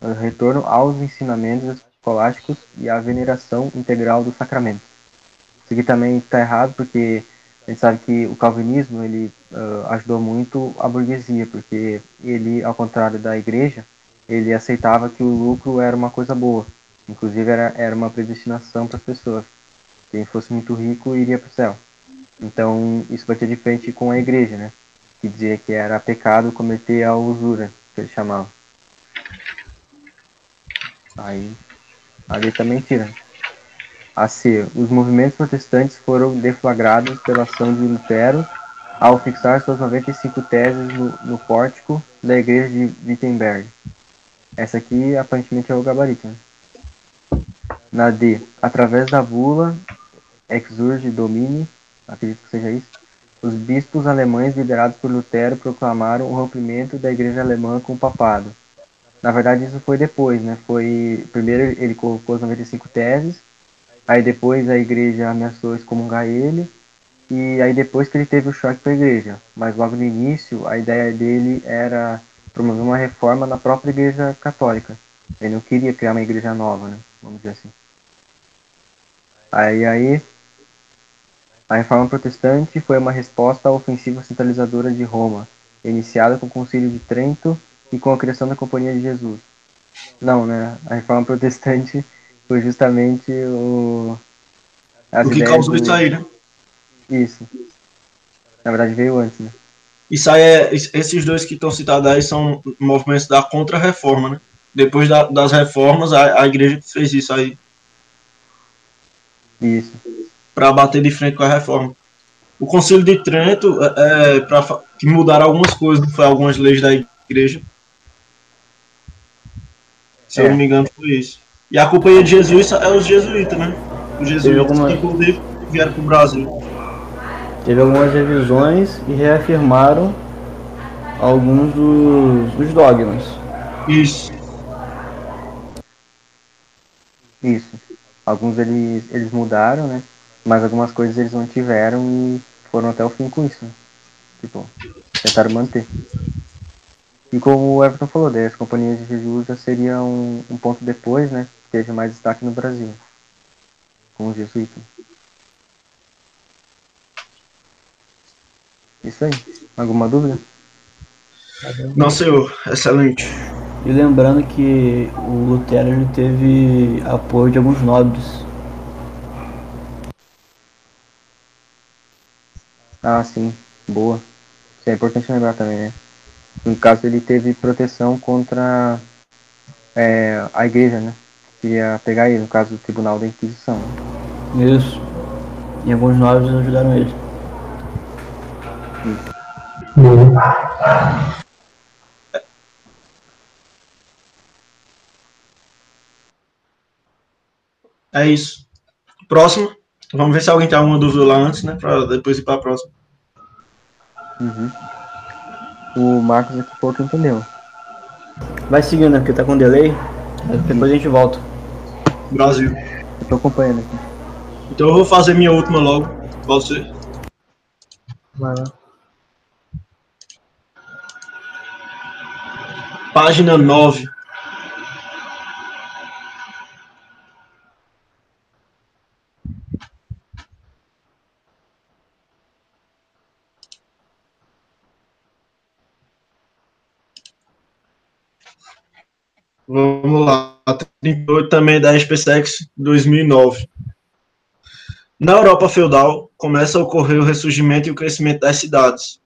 o retorno aos ensinamentos escolásticos e à veneração integral dos sacramentos. Isso aqui também está errado porque a gente sabe que o calvinismo ele ah, ajudou muito a burguesia, porque ele, ao contrário da igreja, ele aceitava que o lucro era uma coisa boa. Inclusive era, era uma predestinação para as pessoas. Quem fosse muito rico iria para o céu. Então, isso batia de frente com a igreja, né? Que dizia que era pecado cometer a usura, que eles chamavam. Aí, a lei também tira. A C. Os movimentos protestantes foram deflagrados pela ação de Lutero ao fixar suas 95 teses no, no pórtico da igreja de Wittenberg. Essa aqui, aparentemente, é o gabarito. Né? Na D. Através da bula Exurge Domini, acredito que seja isso, os bispos alemães liderados por Lutero proclamaram o rompimento da igreja alemã com o papado. Na verdade, isso foi depois, né? Foi primeiro ele colocou as 95 teses, aí depois a igreja ameaçou excomungar ele, e aí depois que ele teve o choque com a igreja. Mas logo no início, a ideia dele era promover uma reforma na própria igreja católica. Ele não queria criar uma igreja nova, né? Vamos dizer assim. Aí, aí a reforma protestante foi uma resposta à ofensiva centralizadora de Roma, iniciada com o Concílio de Trento e com a criação da Companhia de Jesus. Não, né? A reforma protestante foi justamente o. o que causou do... isso aí, né? Isso. Na verdade veio antes, né? Isso aí é, esses dois que estão citados aí são movimentos da contra-reforma, né? Depois da, das reformas, a, a igreja fez isso aí. Isso. Para bater de frente com a reforma. O Concílio de Trento, é, é para que mudaram algumas coisas, foi algumas leis da igreja. Se é. eu não me engano, foi isso. E a Companhia de Jesus é os jesuítas, né? Os jesuítas que, inclusive, vieram para o Brasil. Teve algumas revisões e reafirmaram alguns dos, dos dogmas. Isso. Isso. Alguns eles, eles mudaram, né? Mas algumas coisas eles não tiveram e foram até o fim com isso. Né? Tipo, tentaram manter. E como o Everton falou, daí as companhias de Jesus já seria um, um ponto depois, né? Teve mais destaque no Brasil. Com os jesuítas. Isso aí. Alguma dúvida? Não, senhor. Excelente. E lembrando que o Lutero teve apoio de alguns nobres. Ah, sim. Boa. Isso é importante lembrar também, né? No caso, ele teve proteção contra é, a igreja, né? Que ia pegar ele, no caso do Tribunal da Inquisição. Isso. E alguns nobres ajudaram ele. Isso. É isso. Próximo. Vamos ver se alguém tem alguma dúvida lá antes, né? Pra depois ir para a próxima. Uhum. O Marcos aqui que entendeu. Vai seguindo, né? Porque tá com delay. Depois a gente volta. Brasil. Eu tô acompanhando aqui. Então eu vou fazer minha última logo. Você. Vai lá. Página 9. Vamos lá, 38 também da SpaceX 2009. Na Europa feudal, começa a ocorrer o ressurgimento e o crescimento das cidades,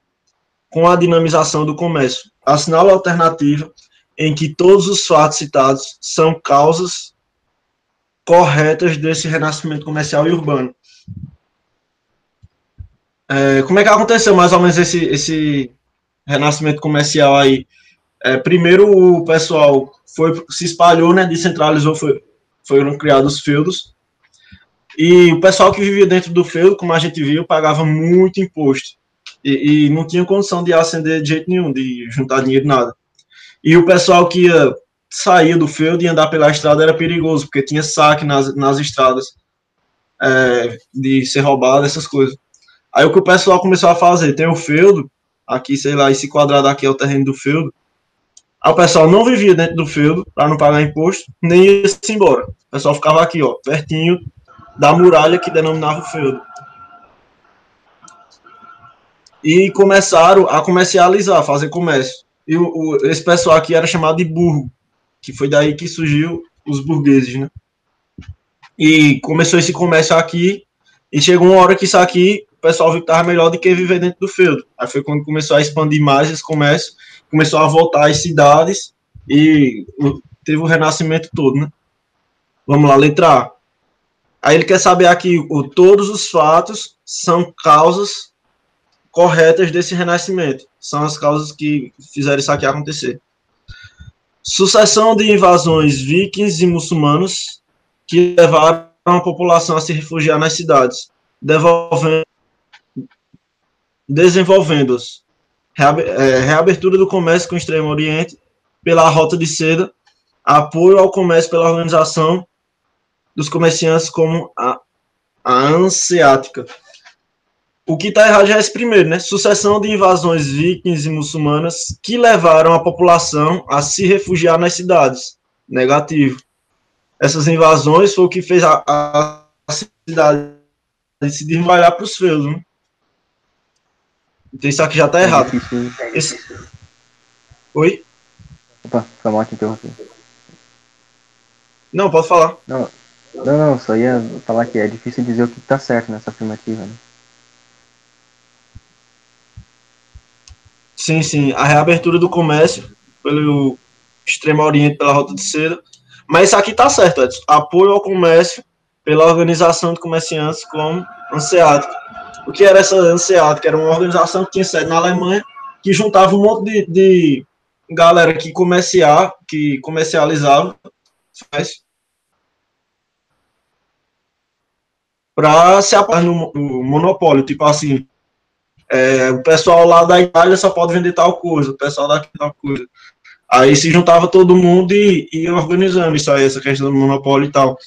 com a dinamização do comércio. Assinala a alternativa em que todos os fatos citados são causas corretas desse renascimento comercial e urbano. É, como é que aconteceu mais ou menos esse, esse renascimento comercial aí? É, primeiro o pessoal foi se espalhou, né, descentralizou, foi, foram criados feudos. E o pessoal que vivia dentro do feudo, como a gente viu, pagava muito imposto. E, e, não tinha condição de ascender de jeito nenhum, de juntar dinheiro, nada. E o pessoal que ia sair do feudo e andar pela estrada era perigoso, porque tinha saque nas, nas estradas, é, de ser roubado, essas coisas. Aí o que o pessoal começou a fazer? Tem o feudo, aqui, sei lá, esse quadrado aqui é o terreno do feudo, Aí o pessoal não vivia dentro do feudo para não pagar imposto, nem ia-se embora. O pessoal ficava aqui, ó, pertinho da muralha que denominava o feudo. E começaram a comercializar, fazer comércio. E o, o, esse pessoal aqui era chamado de burgo, que foi daí que surgiu os burgueses, né? E começou esse comércio aqui, e chegou uma hora que isso aqui pessoal viu que tava melhor do que viver dentro do feudo. Aí foi quando começou a expandir mais esse comércio, começou a voltar às cidades e teve o renascimento todo, né? Vamos lá, letra A. Aí ele quer saber aqui o, todos os fatos são causas corretas desse renascimento. São as causas que fizeram isso aqui acontecer. Sucessão de invasões vikings e muçulmanos que levaram a população a se refugiar nas cidades, devolvendo, desenvolvendo-os. É, reabertura do comércio com o Extremo Oriente pela Rota de Seda, apoio ao comércio pela organização dos comerciantes como a, a Anseática. O que está errado já é esse primeiro, né? Sucessão de invasões vikings e muçulmanas que levaram a população a se refugiar nas cidades. Negativo. Essas invasões foi o que fez a, a cidade se desmalhar para os feudos, né? Então isso aqui já está errado. É. Esse... Oi? Opa, foi mal que interrompi. Não, pode falar. Não, não, não, só ia falar que é difícil dizer o que tá certo nessa afirmativa, né? Sim, sim. A reabertura do comércio pelo Extremo Oriente, pela Rota de Seda. Mas isso aqui tá certo, Edson. Apoio ao comércio pela organização de comerciantes como Anseática. O que era essa Anseática? Era uma organização que tinha sede na Alemanha, que juntava um monte de, de galera que comerciar, que comercializava para se apoiar no, no monopólio. Tipo assim, é, o pessoal lá da Itália só pode vender tal coisa, o pessoal daqui tal coisa. Aí se juntava todo mundo e ia organizando isso aí, essa questão do monopólio e tal.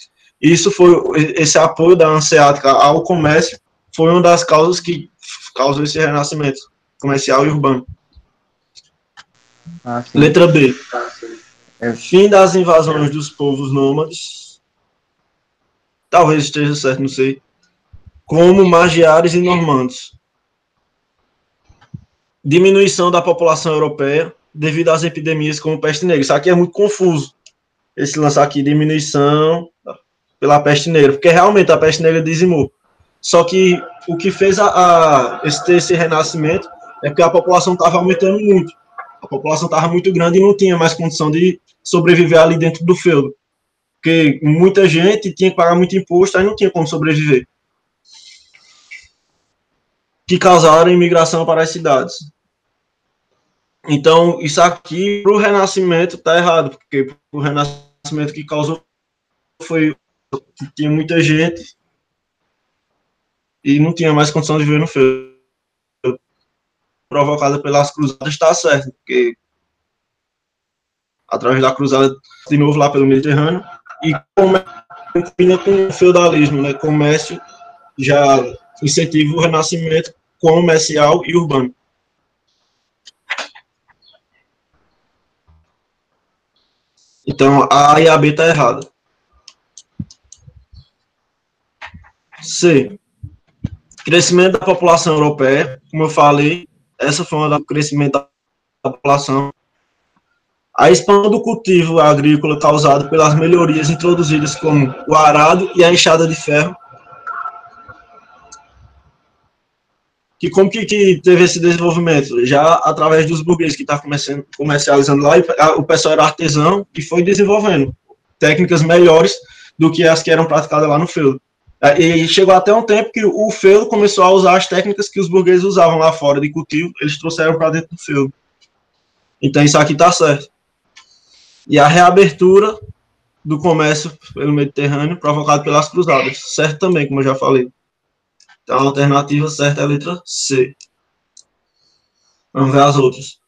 Isso foi, esse apoio da Anseática ao comércio foi uma das causas que causou esse renascimento comercial e urbano. Ah. Letra B. É. Fim das invasões dos povos nômades. Talvez esteja certo, não sei. Como magiares e normandos. Diminuição da população europeia devido às epidemias como peste negra. Isso aqui é muito confuso. Esse lance aqui, diminuição pela peste negra, porque realmente a peste negra dizimou. Só que o que fez a, a esse, esse renascimento é porque a população estava aumentando muito. A população estava muito grande e não tinha mais condição de sobreviver ali dentro do feudo. Porque muita gente tinha que pagar muito imposto, aí não tinha como sobreviver. Que causaram imigração para as cidades. Então, isso aqui, para o Renascimento, está errado, porque o Renascimento que causou foi que tinha muita gente e não tinha mais condição de viver no feudo. Provocada pelas cruzadas, está certo, porque através da cruzada, de novo lá pelo Mediterrâneo, e combina com o feudalismo, né? Comércio já incentiva o renascimento comercial e urbano. Então, a e a B está errada. C. Crescimento da população europeia. Como eu falei, essa foi uma do crescimento da população. A expansão do cultivo agrícola causada pelas melhorias introduzidas como o arado e a enxada de ferro. Que como que, que teve esse desenvolvimento? Já através dos burgueses que estavam comercializando lá, e o pessoal era artesão e foi desenvolvendo técnicas melhores do que as que eram praticadas lá no feudo. E chegou até um tempo que o feudo começou a usar as técnicas que os burgueses usavam lá fora de cultivo, eles trouxeram para dentro do feudo. Então isso aqui está certo. E a reabertura do comércio pelo Mediterrâneo provocado pelas cruzadas, certo também, como eu já falei. Então a alternativa certa é a letra C. Vamos ver as outras.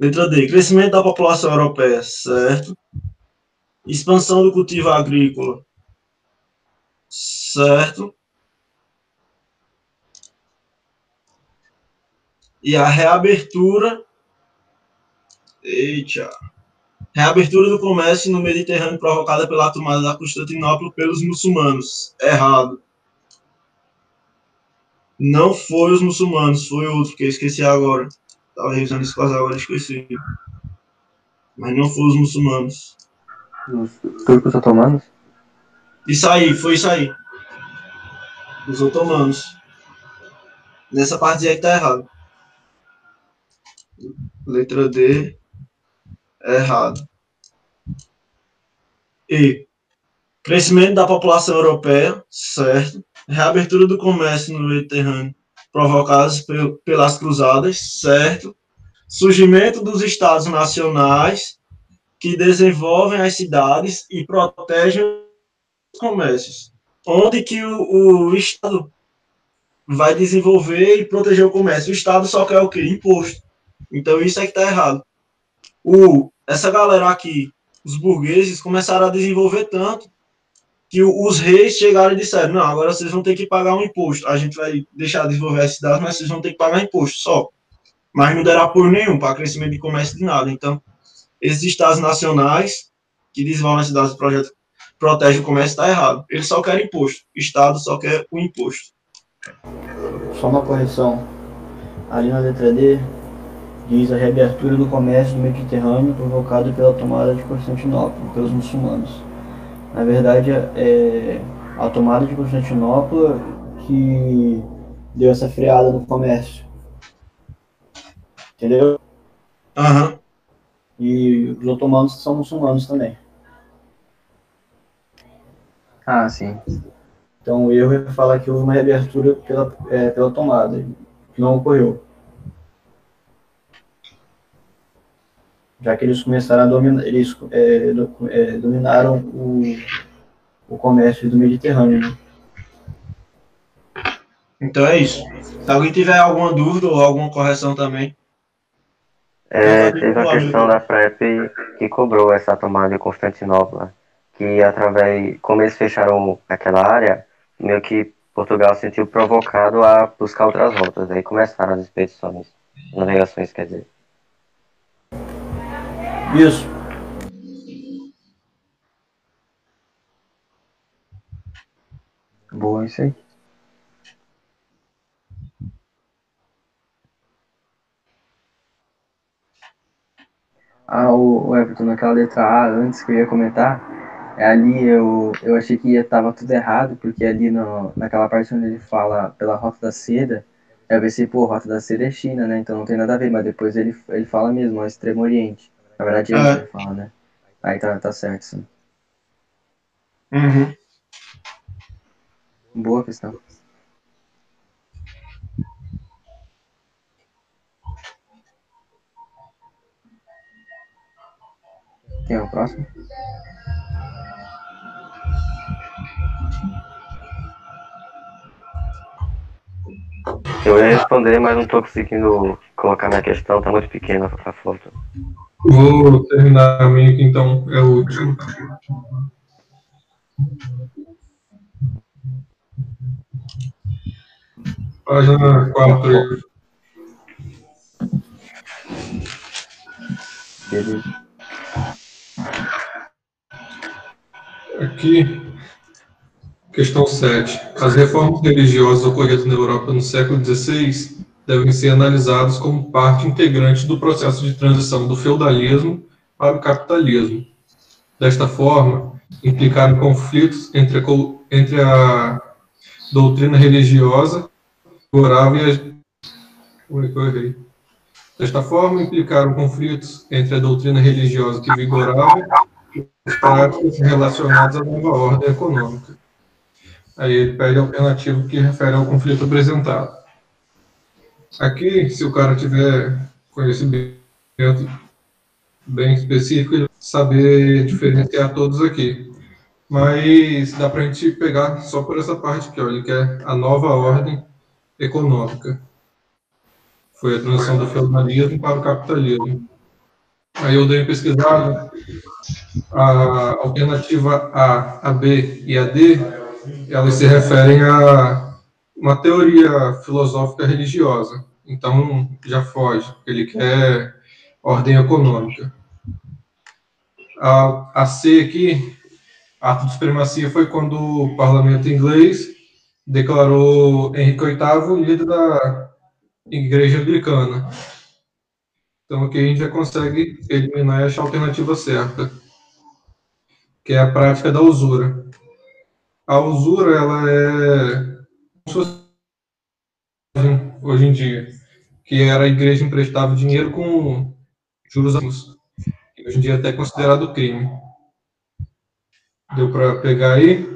Letra D. Crescimento da população europeia, certo. Expansão do cultivo agrícola, certo. E a reabertura. Eita. Reabertura do comércio no Mediterrâneo provocada pela tomada da Constantinopla pelos muçulmanos. Errado. Não foi os muçulmanos, foi outro que eu esqueci agora. Estava revisando isso quase agora, esqueci. Mas não foi os muçulmanos. Os turcos otomanos? Isso aí, foi isso aí. Os otomanos. Nessa parte aí tá errado. Letra D, errado. E crescimento da população europeia, certo. Reabertura do comércio no Mediterrâneo, provocadas pel- pelas cruzadas, certo. Surgimento dos estados nacionais, que desenvolvem as cidades e protegem comércios. Onde que o, o Estado vai desenvolver e proteger o comércio? O Estado só quer o quê? Imposto. Então isso é que está errado. O, essa galera aqui, os burgueses, começaram a desenvolver tanto que os reis chegaram e disseram, não, agora vocês vão ter que pagar um imposto. A gente vai deixar de desenvolver as cidades, mas vocês vão ter que pagar imposto só. Mas não derá apoio nenhum para crescimento de comércio de nada. Então, esses estados nacionais que desenvolvem as cidades e projetos protegem o comércio está errado. Eles só querem imposto. O Estado só quer o imposto. Só uma correção. Ali na letra D diz a reabertura do comércio do Mediterrâneo provocado pela tomada de Constantinopla pelos muçulmanos. Na verdade, é a tomada de Constantinopla que deu essa freada no comércio. Entendeu? Aham. E os otomanos são muçulmanos também. Ah, sim. Então o erro é falar que houve uma reabertura pela, é, pela tomada, que não ocorreu. Já que eles começaram a dominar, eles é, do- é, dominaram o, o comércio do Mediterrâneo. Né? Então é isso. Se alguém tiver alguma dúvida ou alguma correção também. É, teve a questão da PrEP que cobrou essa tomada de Constantinopla, que através, como eles fecharam aquela área, meio que Portugal se sentiu provocado a buscar outras rotas, aí começaram as expedições, navegações, quer dizer. Isso. Boa, isso aí. Ah, o, Everton, naquela letra A, antes que eu ia comentar, ali eu, eu achei que ia, tava tudo errado, porque ali no, naquela parte onde ele fala pela Rota da Seda, eu pensei, pô, Rota da Seda é China, né? Então não tem nada a ver, mas depois ele, ele fala mesmo, ó, Extremo Oriente. Na verdade é Ah. isso que ele fala, né? Aí tá, tá certo, sim. Uhum. Boa questão. Quem é o próximo? Eu ia responder, mas não tô conseguindo colocar minha questão, tá muito pequena a foto. Vou terminar a minha aqui, então, é o último. Página 4. Beleza. Aqui, questão 7. As reformas religiosas ocorridas na Europa no século XVI devem ser analisadas como parte integrante do processo de transição do feudalismo para o capitalismo. Desta forma, implicaram conflitos entre a, entre a doutrina religiosa e errei. Desta forma, implicaram conflitos entre a doutrina religiosa que vigorava e as práticas relacionadas à nova ordem econômica. Aí ele pede a alternativa que refere ao conflito apresentado. Aqui, se o cara tiver conhecimento bem específico, ele vai saber diferenciar todos aqui. Mas dá para a gente pegar só por essa parte aqui, ó. Ele quer a nova ordem econômica. Foi a transição do feudalismo para o capitalismo. Aí eu dei uma pesquisada, a alternativa A, a B e a D, elas se referem a uma teoria filosófica religiosa. Então, já foge. Ele quer ordem econômica. A, a C aqui, ato de supremacia, foi quando o parlamento inglês declarou Henrique VIII líder da igreja anglicana. Então, aqui a gente já consegue eliminar a alternativa certa, que é a prática da usura. A usura, ela é hoje em dia, que era a igreja emprestava dinheiro com juros altos. que Hoje em dia é até considerado crime. Deu para pegar aí?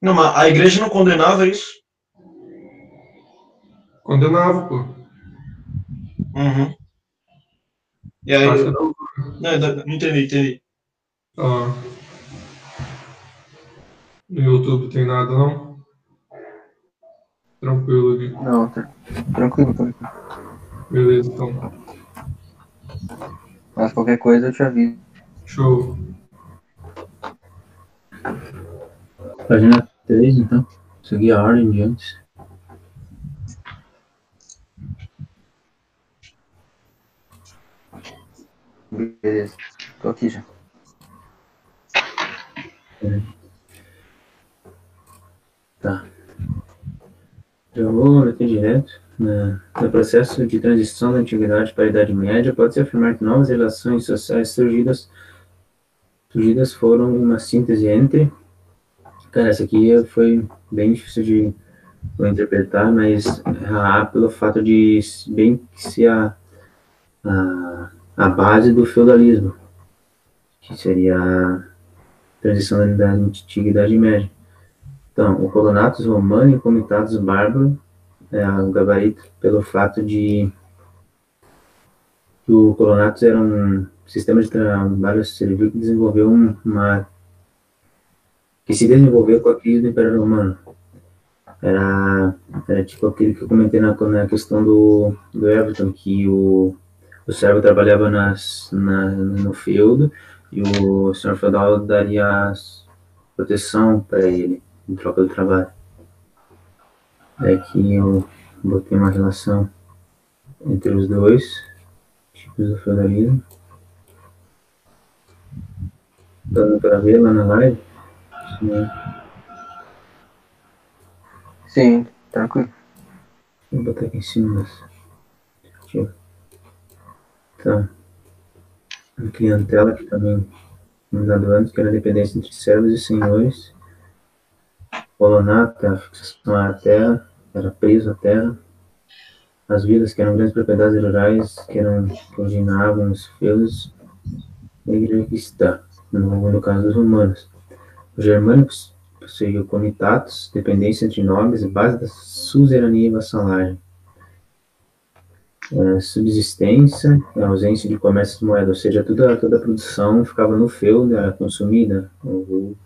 Não, mas a igreja não condenava isso? Condenava, pô. Uhum. E aí. Não, não entendi, entendi. Ah. No YouTube tem nada, não? Tranquilo aqui. Não, tá. Tranquilo, tranquilo. Beleza, então. Mas qualquer coisa eu te aviso. Show. Página 3, então. Seguir a ordem de antes. Beleza. Tô aqui já. Tá. Eu vou meter direto. Na, no processo de transição da antiguidade para a Idade Média, pode-se afirmar que novas relações sociais surgidas, surgidas foram uma síntese entre. Cara, essa aqui foi bem difícil de interpretar, mas a pelo fato de bem ser a, a, a base do feudalismo, que seria a transição da antiguidade média. Então, o colonatus romano e o comitatus bárbaro é o gabarito pelo fato de que o colonatus era um sistema de trabalho servil que desenvolveu um- uma que se desenvolveu com a crise do Império Romano. Era, era tipo aquele que eu comentei na, na questão do, do Everton, que o, o servo trabalhava nas, na, no feudo e o senhor feudal daria proteção para ele em troca do trabalho. É que eu botei uma relação entre os dois tipos do feudalismo. Dando para ver lá na live? Sim. Sim, tranquilo. Vou botar aqui em cima das. Deixa eu. Tá. A clientela que também mandado antes, que era a dependência entre servos e senhores. Colonato, a fixação à terra, era preso à terra. As vilas, que eram grandes propriedades rurais, que eram originavam os feudos, e a igreja cristã, no, caso dos romanos. Os germânicos possuíam comitatus, dependência entre nobres, base da suzerania e vassalagem. É, subsistência, ausência de comércio de moeda, ou seja, toda, toda a produção ficava no feudo, era consumida. O, o,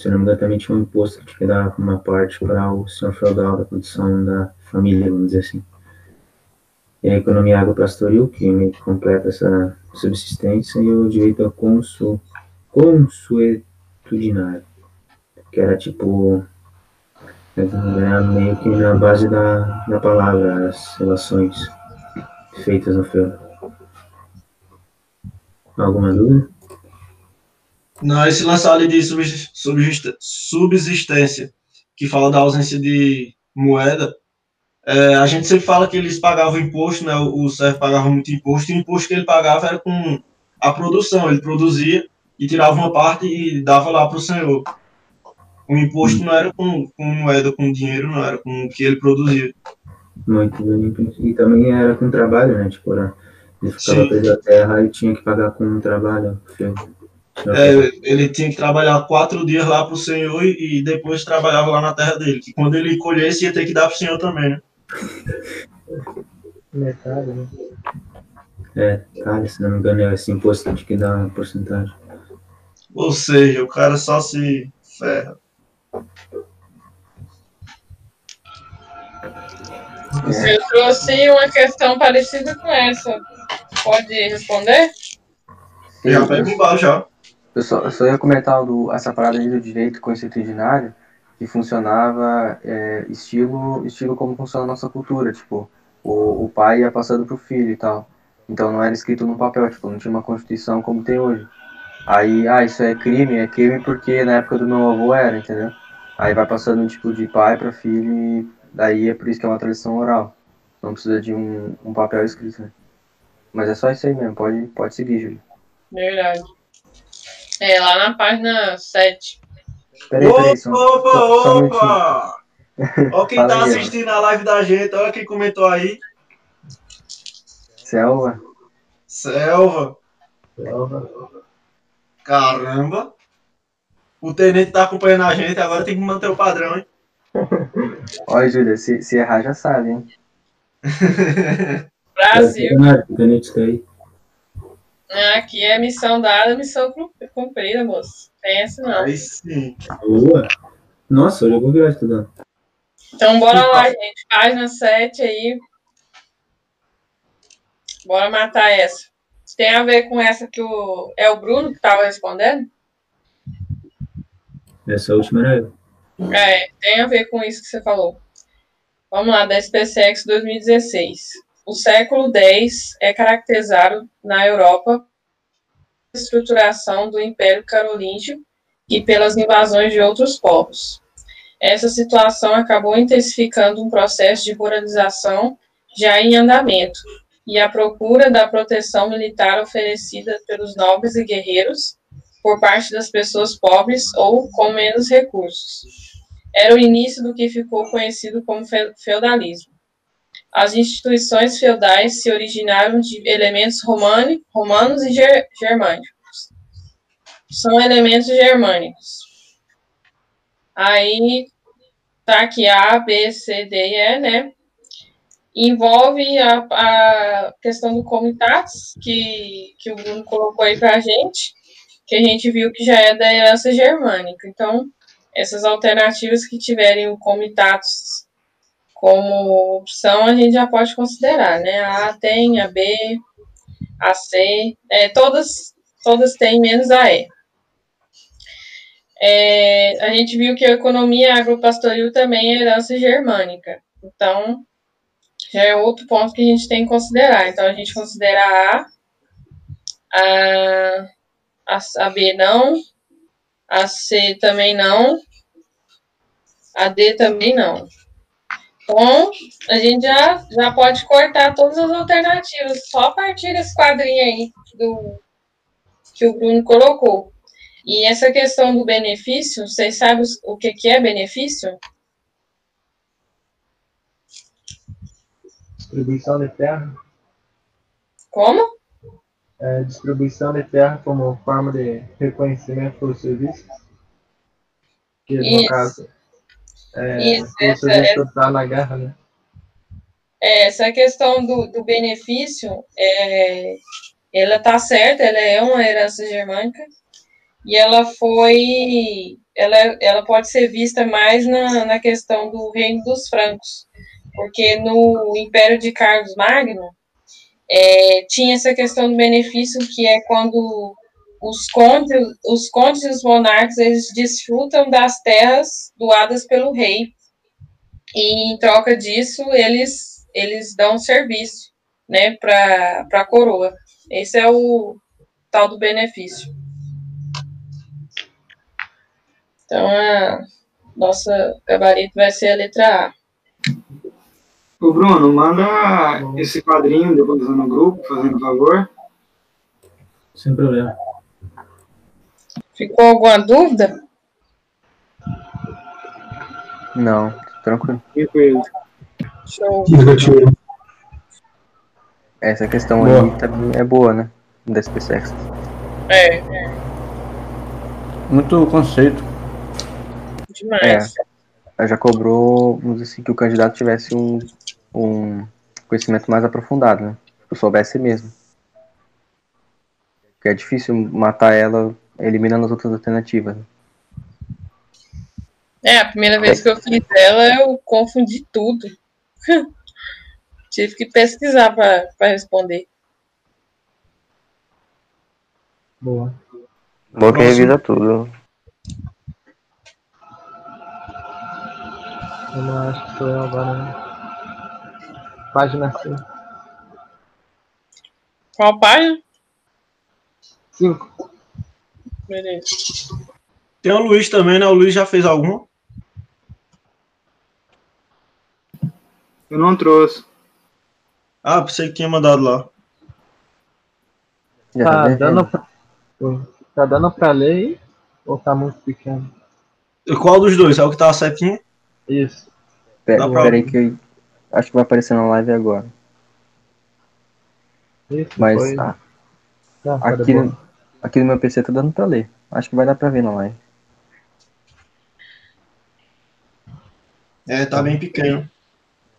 se não me engano, também tinha um imposto que dar uma parte para o senhor feudal da produção da família, vamos dizer assim. E a economia agropastoril, que que completa essa subsistência, e o direito ao consu, consuetudinário, que era tipo era meio que na base da, da palavra, as relações feitas no feudo. Alguma dúvida? Não, esse lance ali de subsist- subsist- subsistência, que fala da ausência de moeda, é, a gente sempre fala que eles pagavam imposto, né? O, servo pagava muito imposto, e o imposto que ele pagava era com a produção, ele produzia e tirava uma parte e dava lá para o senhor. O imposto não era com, com moeda, com dinheiro, não era com o que ele produzia. Muito bem. E também era com trabalho, né? Tipo, era, ele ficava Sim. preso à terra e tinha que pagar com trabalho. o feudo. É, ele tinha que trabalhar quatro dias lá para o senhor e, e depois trabalhava lá na terra dele. Que quando ele colhesse, ia ter que dar para o senhor também, né? Metade, né? É, cara, se não me engano, é esse imposto de que dá uma porcentagem. Ou seja, o cara só se ferra. Eu trouxe uma questão parecida com essa. Pode responder? Já pega embalo já. Eu só, eu só ia comentar do, essa parada aí do direito consuetudinário, que funcionava é, estilo, estilo como funciona a nossa cultura, tipo, o, o pai ia passando pro filho e tal. Então não era escrito no papel, tipo, não tinha uma constituição como tem hoje. Aí, ah, isso é crime, é crime porque na época do meu avô era, entendeu? Aí vai passando tipo de pai para filho e daí é por isso que é uma tradição oral. Não precisa de um, um papel escrito, né? Mas é só isso aí mesmo, pode, pode seguir, Júlio. Verdade. É, lá na página 7. Peraí, peraí, só, Opa, só, um opa! Olha quem tá aí, ó. assistindo a live da gente, olha quem comentou aí. Selva. Selva. Caramba. O tenente tá acompanhando a gente, agora tem que manter o padrão, hein? (laughs) Olha, Júlia, se, se errar já sabe, hein? (laughs) Brasil. Tenente aí. Aqui é missão dada, missão cum- cumprida, moço. Pensa não. Aí sim. Boa. Nossa, hoje eu vou virar estudando. Então bora lá, gente. Página 7 aí. Bora matar essa. Tem a ver com essa que o. É o Bruno que tava respondendo? Essa última era eu. É, tem a ver com isso que você falou. Vamos lá, da SpaceX 2016. O século X é caracterizado na Europa pela estruturação do Império Carolíngio e pelas invasões de outros povos. Essa situação acabou intensificando um processo de moralização já em andamento e a procura da proteção militar oferecida pelos nobres e guerreiros por parte das pessoas pobres ou com menos recursos. Era o início do que ficou conhecido como fe- feudalismo. As instituições feudais se originaram de elementos romani- romanos e ger- germânicos. São elementos germânicos. Aí tá aqui A, B, C, D e E, né? Envolve a, a questão do comitatus, que, que o Bruno colocou aí pra gente, que a gente viu que já é da herança germânica. Então, essas alternativas que tiverem o comitatus como opção, a gente já pode considerar, né? A tem, a B, a C, é, todas, todas têm, menos a E. É, a gente viu que a economia agropastoril também é herança germânica. Então, já é outro ponto que a gente tem que considerar. Então, a gente considera a A, a, a B não, a C também não, a D também não. Então, a gente já, já pode cortar todas as alternativas, só a partir desse quadrinho aí do, que o Bruno colocou. E essa questão do benefício, vocês sabem o que, que é benefício? Distribuição de terra. Como? É, distribuição de terra como forma de reconhecimento pelos serviços. Que no Isso. caso é, Isso, essa- essa- na guerra, né? É, essa questão do, do benefício, é, ela tá certa, ela é uma herança germânica, e ela foi, ela, ela pode ser vista mais na, na questão do reino dos francos, porque no Império de Carlos Magno, é, tinha essa questão do benefício, que é quando os condes, os condes e os monarcas, eles desfrutam das terras doadas pelo rei, e em troca disso, eles, eles dão serviço, né, para a coroa. Esse é o tal do benefício. Então, a nossa gabarito vai ser a letra A. Ô Bruno, manda esse quadrinho depois no grupo, fazendo favor. Sem problema. Ficou alguma dúvida? Não, tranquilo. Tranquilo. Show. Essa questão Boa. aí também é boa, né? Da SpaceX. É, é, Muito conceito. demais. Ela já cobrou, vamos dizer assim, que o candidato tivesse um, um conhecimento mais aprofundado, né? Que eu soubesse mesmo. Porque é difícil matar ela eliminando as outras alternativas. É, a primeira vez que eu fiz ela, eu confundi tudo. (laughs) Tive que pesquisar para responder. Boa. Bom que revisa tudo. Eu não acho que sou eu agora, né? Página 5. Qual página? 5. Tem o Luiz também, né? O Luiz já fez alguma? Eu não trouxe. Ah, pensei que tinha mandado lá. Tá dando pra... Tá dando pra ler aí? Ou tá muito pequeno? E Qual dos dois? É o que tá a setinha? Isso. Pera, pra- pera aí que eu acho que vai aparecer na live agora. Isso, Mas foi... ah, Não, foi aqui, aqui no meu PC tá dando pra ler. Acho que vai dar pra ver na live. É, tá bem pequeno.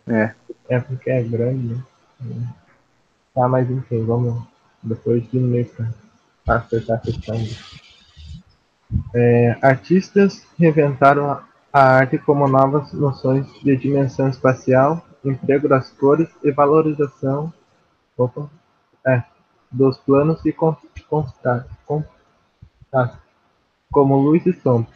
É. É porque é grande, né? Tá, mas enfim, vamos depois diminuir pra acertar a questão. É, artistas reinventaram a a arte como novas noções de dimensão espacial, emprego das cores e valorização opa, é, dos planos e con- consta- contraste, como luz e sombra,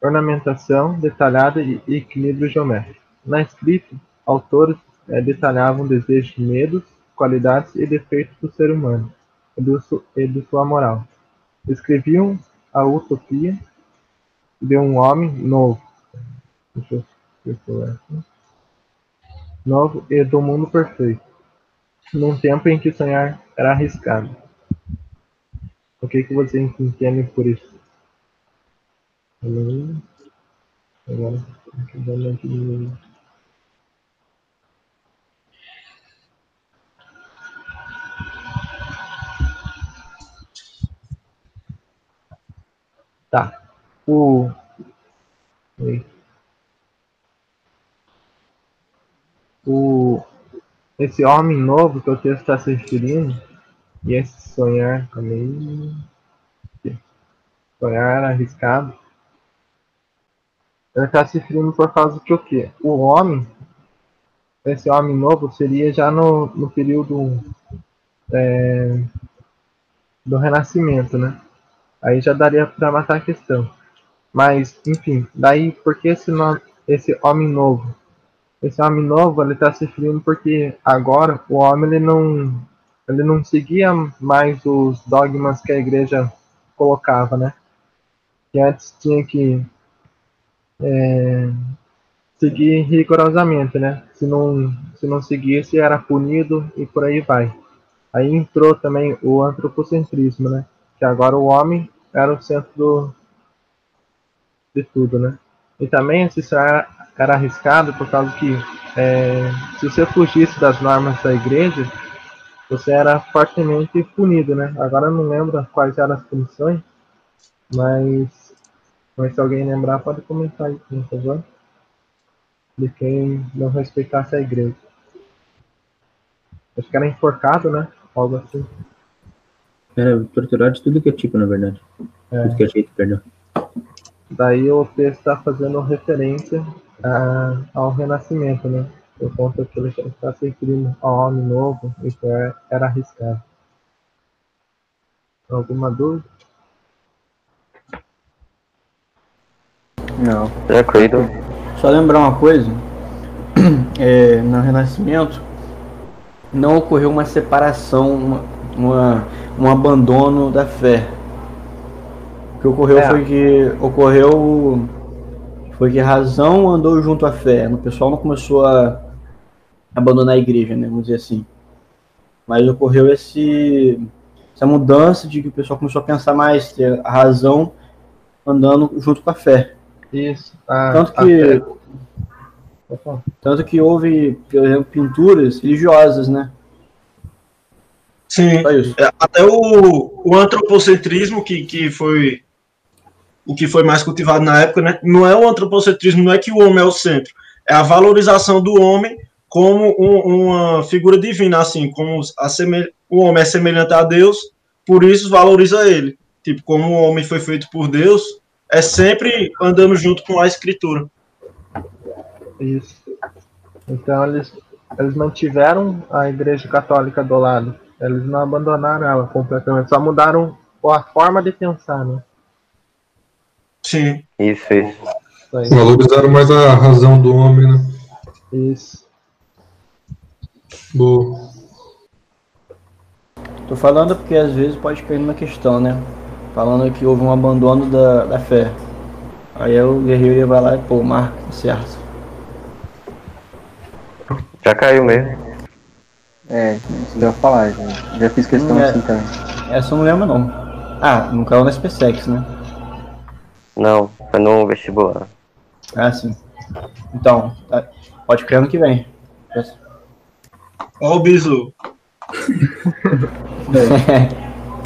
ornamentação detalhada e equilíbrio geométrico. Na escrita, autores eh, detalhavam desejos, medos, qualidades e defeitos do ser humano e, do su- e de sua moral. Escreviam a utopia de um homem novo. Deixa eu se eu. Novo e do mundo perfeito. Num tempo em que sonhar era arriscado. O que, que vocês entendem por isso? Agora. Tá. O. O. Esse homem novo que o texto está se referindo, e esse sonhar também. Sonhar era arriscado. Ele está se referindo por causa que o quê? O homem, esse homem novo, seria já no, no período é, do Renascimento, né? Aí já daria para matar a questão. Mas, enfim, daí por que esse, esse homem novo? Esse homem novo, ele está se referindo porque agora o homem ele não, ele não seguia mais os dogmas que a igreja colocava, né? Que antes tinha que é, seguir rigorosamente, né? Se não, se não seguisse, era punido e por aí vai. Aí entrou também o antropocentrismo, né? Que agora o homem era o centro do, de tudo, né? E também sonho era, era arriscado por causa que é, se você fugisse das normas da igreja, você era fortemente punido, né? Agora eu não lembro quais eram as punições, mas, mas se alguém lembrar pode comentar aí, por favor. De quem não respeitasse a igreja. Acho que era enforcado, né? Algo assim. Era torturado de tudo que é tipo, na verdade. É. Tudo que é jeito, perdão. Daí o texto está fazendo referência a- ao renascimento, né? Por conta que ele está se referindo ao homem novo, isso é, era arriscado. Alguma dúvida? Não. Tranquilo. Só lembrar uma coisa, (clears throat) é, no Renascimento não ocorreu uma separação, uma, uma- um abandono da fé. O que ocorreu É. foi que ocorreu foi que a razão andou junto à fé. O pessoal não começou a abandonar a igreja, né? Vamos dizer assim. Mas ocorreu esse essa mudança de que o pessoal começou a pensar mais, ter a razão andando junto com a fé. Isso. A, Tanto a que fé- tanto que houve, por exemplo, pinturas religiosas, né? Sim. É, Até o, o antropocentrismo, que, que foi o que foi mais cultivado na época, né? Não é o antropocentrismo, não é que o homem é o centro, é a valorização do homem como um- uma figura divina, assim, como o homem é semelhante a Deus, por isso valoriza ele. Tipo, como o homem foi feito por Deus, é sempre andando junto com a escritura. Isso. Então eles, eles mantiveram a igreja católica do lado. Eles não abandonaram ela completamente, só mudaram a forma de pensar, né? Sim. Isso, isso. Isso. Valorizaram mais a razão do homem, né? Isso. Boa. Tô falando porque às vezes pode cair numa questão, né? Falando que houve um abandono da, da fé. Aí o guerreiro vai lá e pô, marca, tá certo. Já caiu mesmo. É, isso que eu ia falar, já, já fiz questão Hum, é. assim também. Essa eu não lembro não. Ah, não caiu na SpaceX, né? Não, foi no vestibular. Ah, sim. Então, tá- Pode criar ano que vem. Ó o bisu.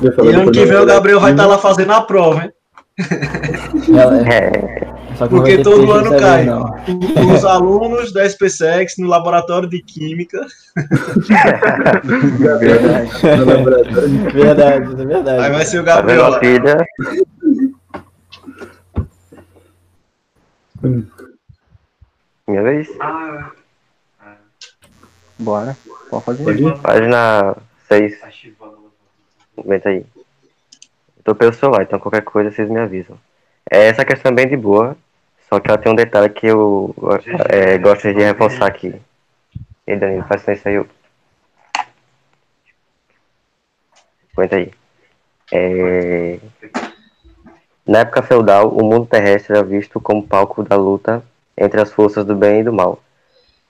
E E ano que vem o Gabriel vai estar lá fazendo a prova, hein? É, Porque todo ano cai. não. Os alunos da SpaceX no laboratório de química. Verdade. verdade, isso é verdade. Aí vai ser o tá Gabriel lá. filha? Minha vez? Bora. Pode fazer. Pode ir? Página 6. Aguenta aí. Eu tô pelo celular, então qualquer coisa vocês me avisam. É, essa questão é bem de boa, só que ela tem um detalhe que eu é, gosto de reforçar aqui. E Danilo, faz silêncio aí. Aguenta aí. É, Na época feudal, o mundo terrestre era visto como palco da luta entre as forças do bem e do mal.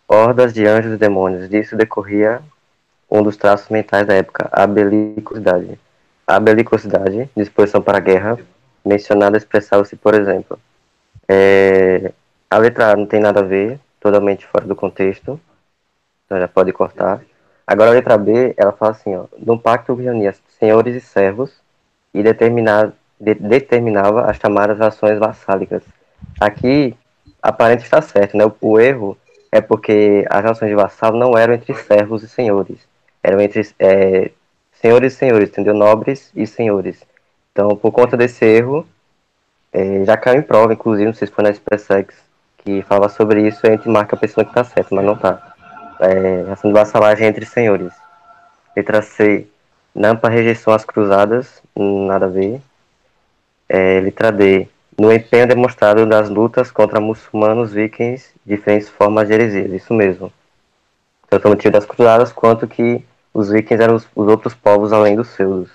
Hordas de anjos e demônios. Disso decorria um dos traços mentais da época, a belicosidade. A belicosidade, disposição para a guerra, mencionada expressava-se, por exemplo, é, a letra A não tem nada a ver, totalmente fora do contexto, então já pode cortar. Agora a letra B, ela fala assim, ó, no pacto reunia senhores e servos e determinar, de- determinava as chamadas ações vassálicas. Aqui, aparente está certo, né? O, o erro é porque as relações de vassalo não eram entre servos e senhores, eram entre é, senhores e senhores, entendeu? Nobres e senhores. Então, por conta desse erro, é, já caiu em prova, inclusive, não sei se foi na SpaceX que fala sobre isso, a gente marca a pessoa que está certa, mas não está. É, relação de vassalagem entre senhores. Letra C, Nampa rejeição às cruzadas, nada a ver. É, letra D, no empenho demonstrado nas lutas contra muçulmanos, vikings, diferentes formas de heresias, isso mesmo. Tanto o motivo das cruzadas, quanto que os vikings eram os, os outros povos além dos feudos.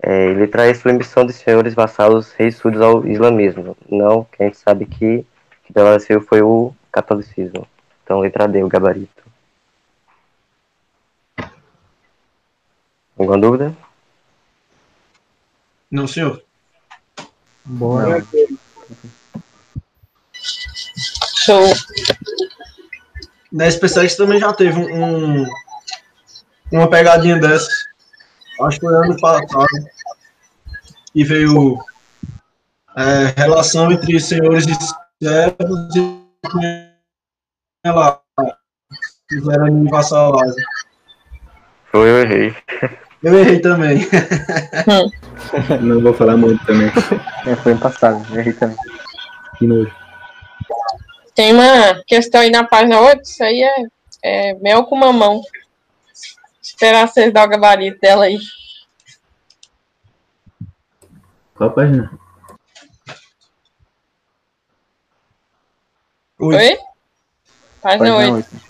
É, letra E, submissão de senhores vassalos reis súditos ao islamismo. Não, que a gente sabe que, que prevaleceu foi o catolicismo. Então, letra D, o gabarito. Alguma dúvida? Não, senhor. Bora. Show. Na SpaceX também já teve um, um- uma pegadinha dessas. Acho que foi ano passado. E veio é, relação entre senhores e servos e lá. Fizeram em vassalagem. Foi, eu errei. Eu errei também. (laughs) Não vou falar muito também. É, foi ano passado, eu errei também. Que nojo. Tem uma questão aí na página 8, isso aí é, é mel com mamão. Esperar vocês dar o gabarito dela aí. Qual a página? Oi? Página Página 8. oito.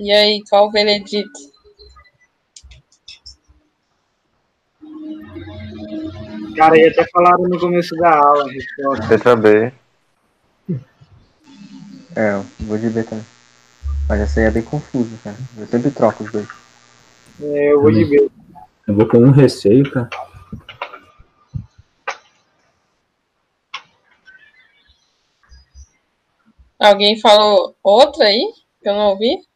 E aí, qual o veredito? Cara, aí até falaram no começo da aula. Letra B. É, eu vou de B também. Mas essa aí é bem confuso, cara. Eu sempre troco os dois. É, eu vou de B. Eu vou com um receio, cara. Alguém falou outra aí? Que eu não ouvi?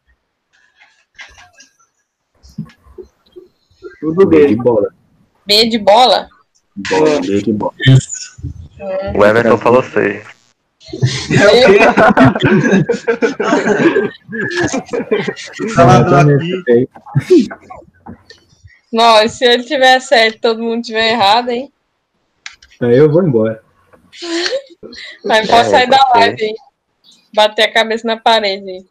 Tudo B B. de bola. B de bola? Bola, B de bola. O Everton falou C. É o quê? Falador aqui. Não, e se ele tiver certo e todo mundo tiver errado, hein? Aí eu vou embora. Aí pode É, sair da live, hein? Bater a cabeça na parede, hein?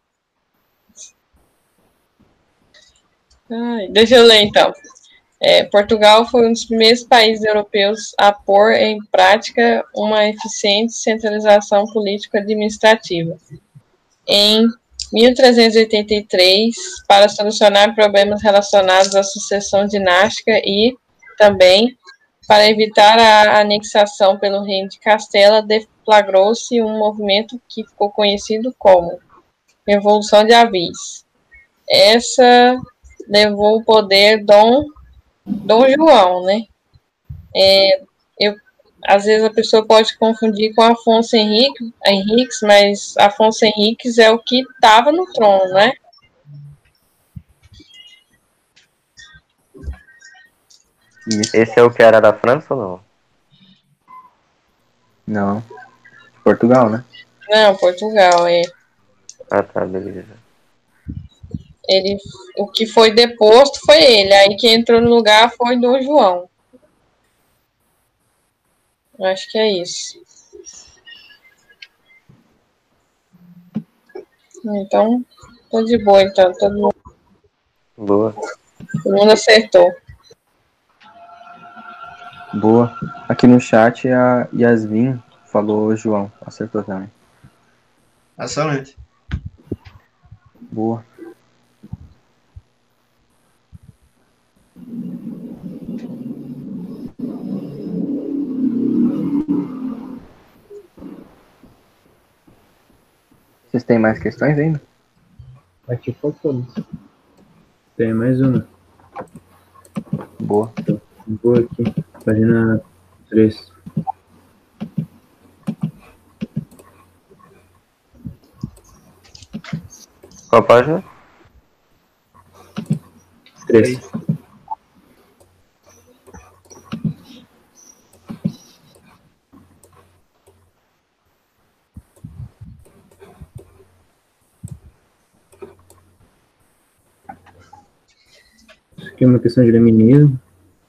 Ai, deixa eu ler então. É, Portugal foi um dos primeiros países europeus a pôr em prática uma eficiente centralização político-administrativa. Em 1383 para solucionar problemas relacionados à sucessão dinástica e também para evitar a anexação pelo reino de Castela, deflagrou-se um movimento que ficou conhecido como Revolução de Avis. Essa levou o poder Dom, Dom João, né? É, eu, às vezes a pessoa pode confundir com Afonso Henrique, Henriques, mas Afonso Henriques é o que estava no trono, né? Esse é o que era da França ou não? Não. Portugal, né? Não, Portugal, é. Ah, tá, beleza. Ele, o que foi deposto foi ele. Aí quem entrou no lugar foi Dom João. Acho que é isso. Então, tô de boa, então. Todo mundo, Boa. todo mundo acertou. Boa. Aqui no chat a Yasmin falou João. Acertou também. Excelente. Boa. Vocês têm mais questões ainda? Aqui foi todos. Tem mais uma. Boa. Vou aqui. Página 3. Qual página? 3. Isso aqui é uma questão de iluminismo.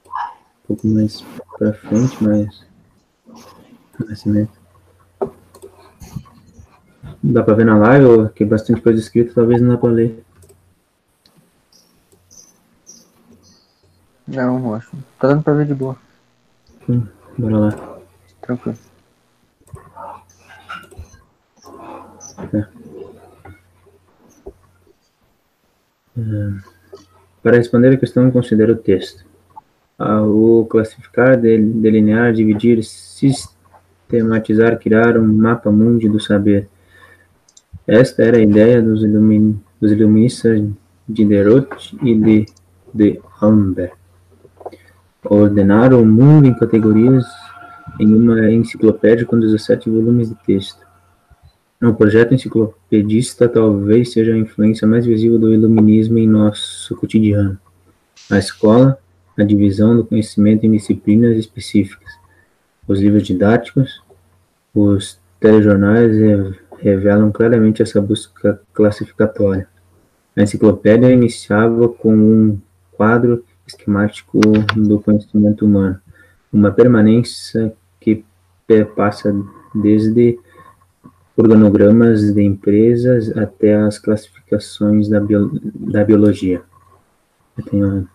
Um pouco mais pra frente, mas. Nascimento. Dá pra ver na live, ou que é bastante coisa escrita, talvez não dá pra ler. Não, eu acho. Tá dando pra ver de boa. Hum, bora lá. Tranquilo. Tá. Hum, Para responder a questão, considere o texto. Ao classificar, del- delinear, dividir, sistematizar, criar um mapa mundi do saber. Esta era a ideia dos, ilumin, dos iluministas de Derot e de, de Humber. Ordenar o mundo em categorias em uma enciclopédia com 17 volumes de texto. O projeto enciclopedista talvez seja a influência mais visível do iluminismo em nosso cotidiano. A escola, a divisão do conhecimento em disciplinas específicas. Os livros didáticos, os telejornais re- revelam claramente essa busca classificatória. A enciclopédia iniciava com um quadro esquemático do conhecimento humano, uma permanência que passa desde organogramas de empresas até as classificações da, bio- da biologia. Eu tenho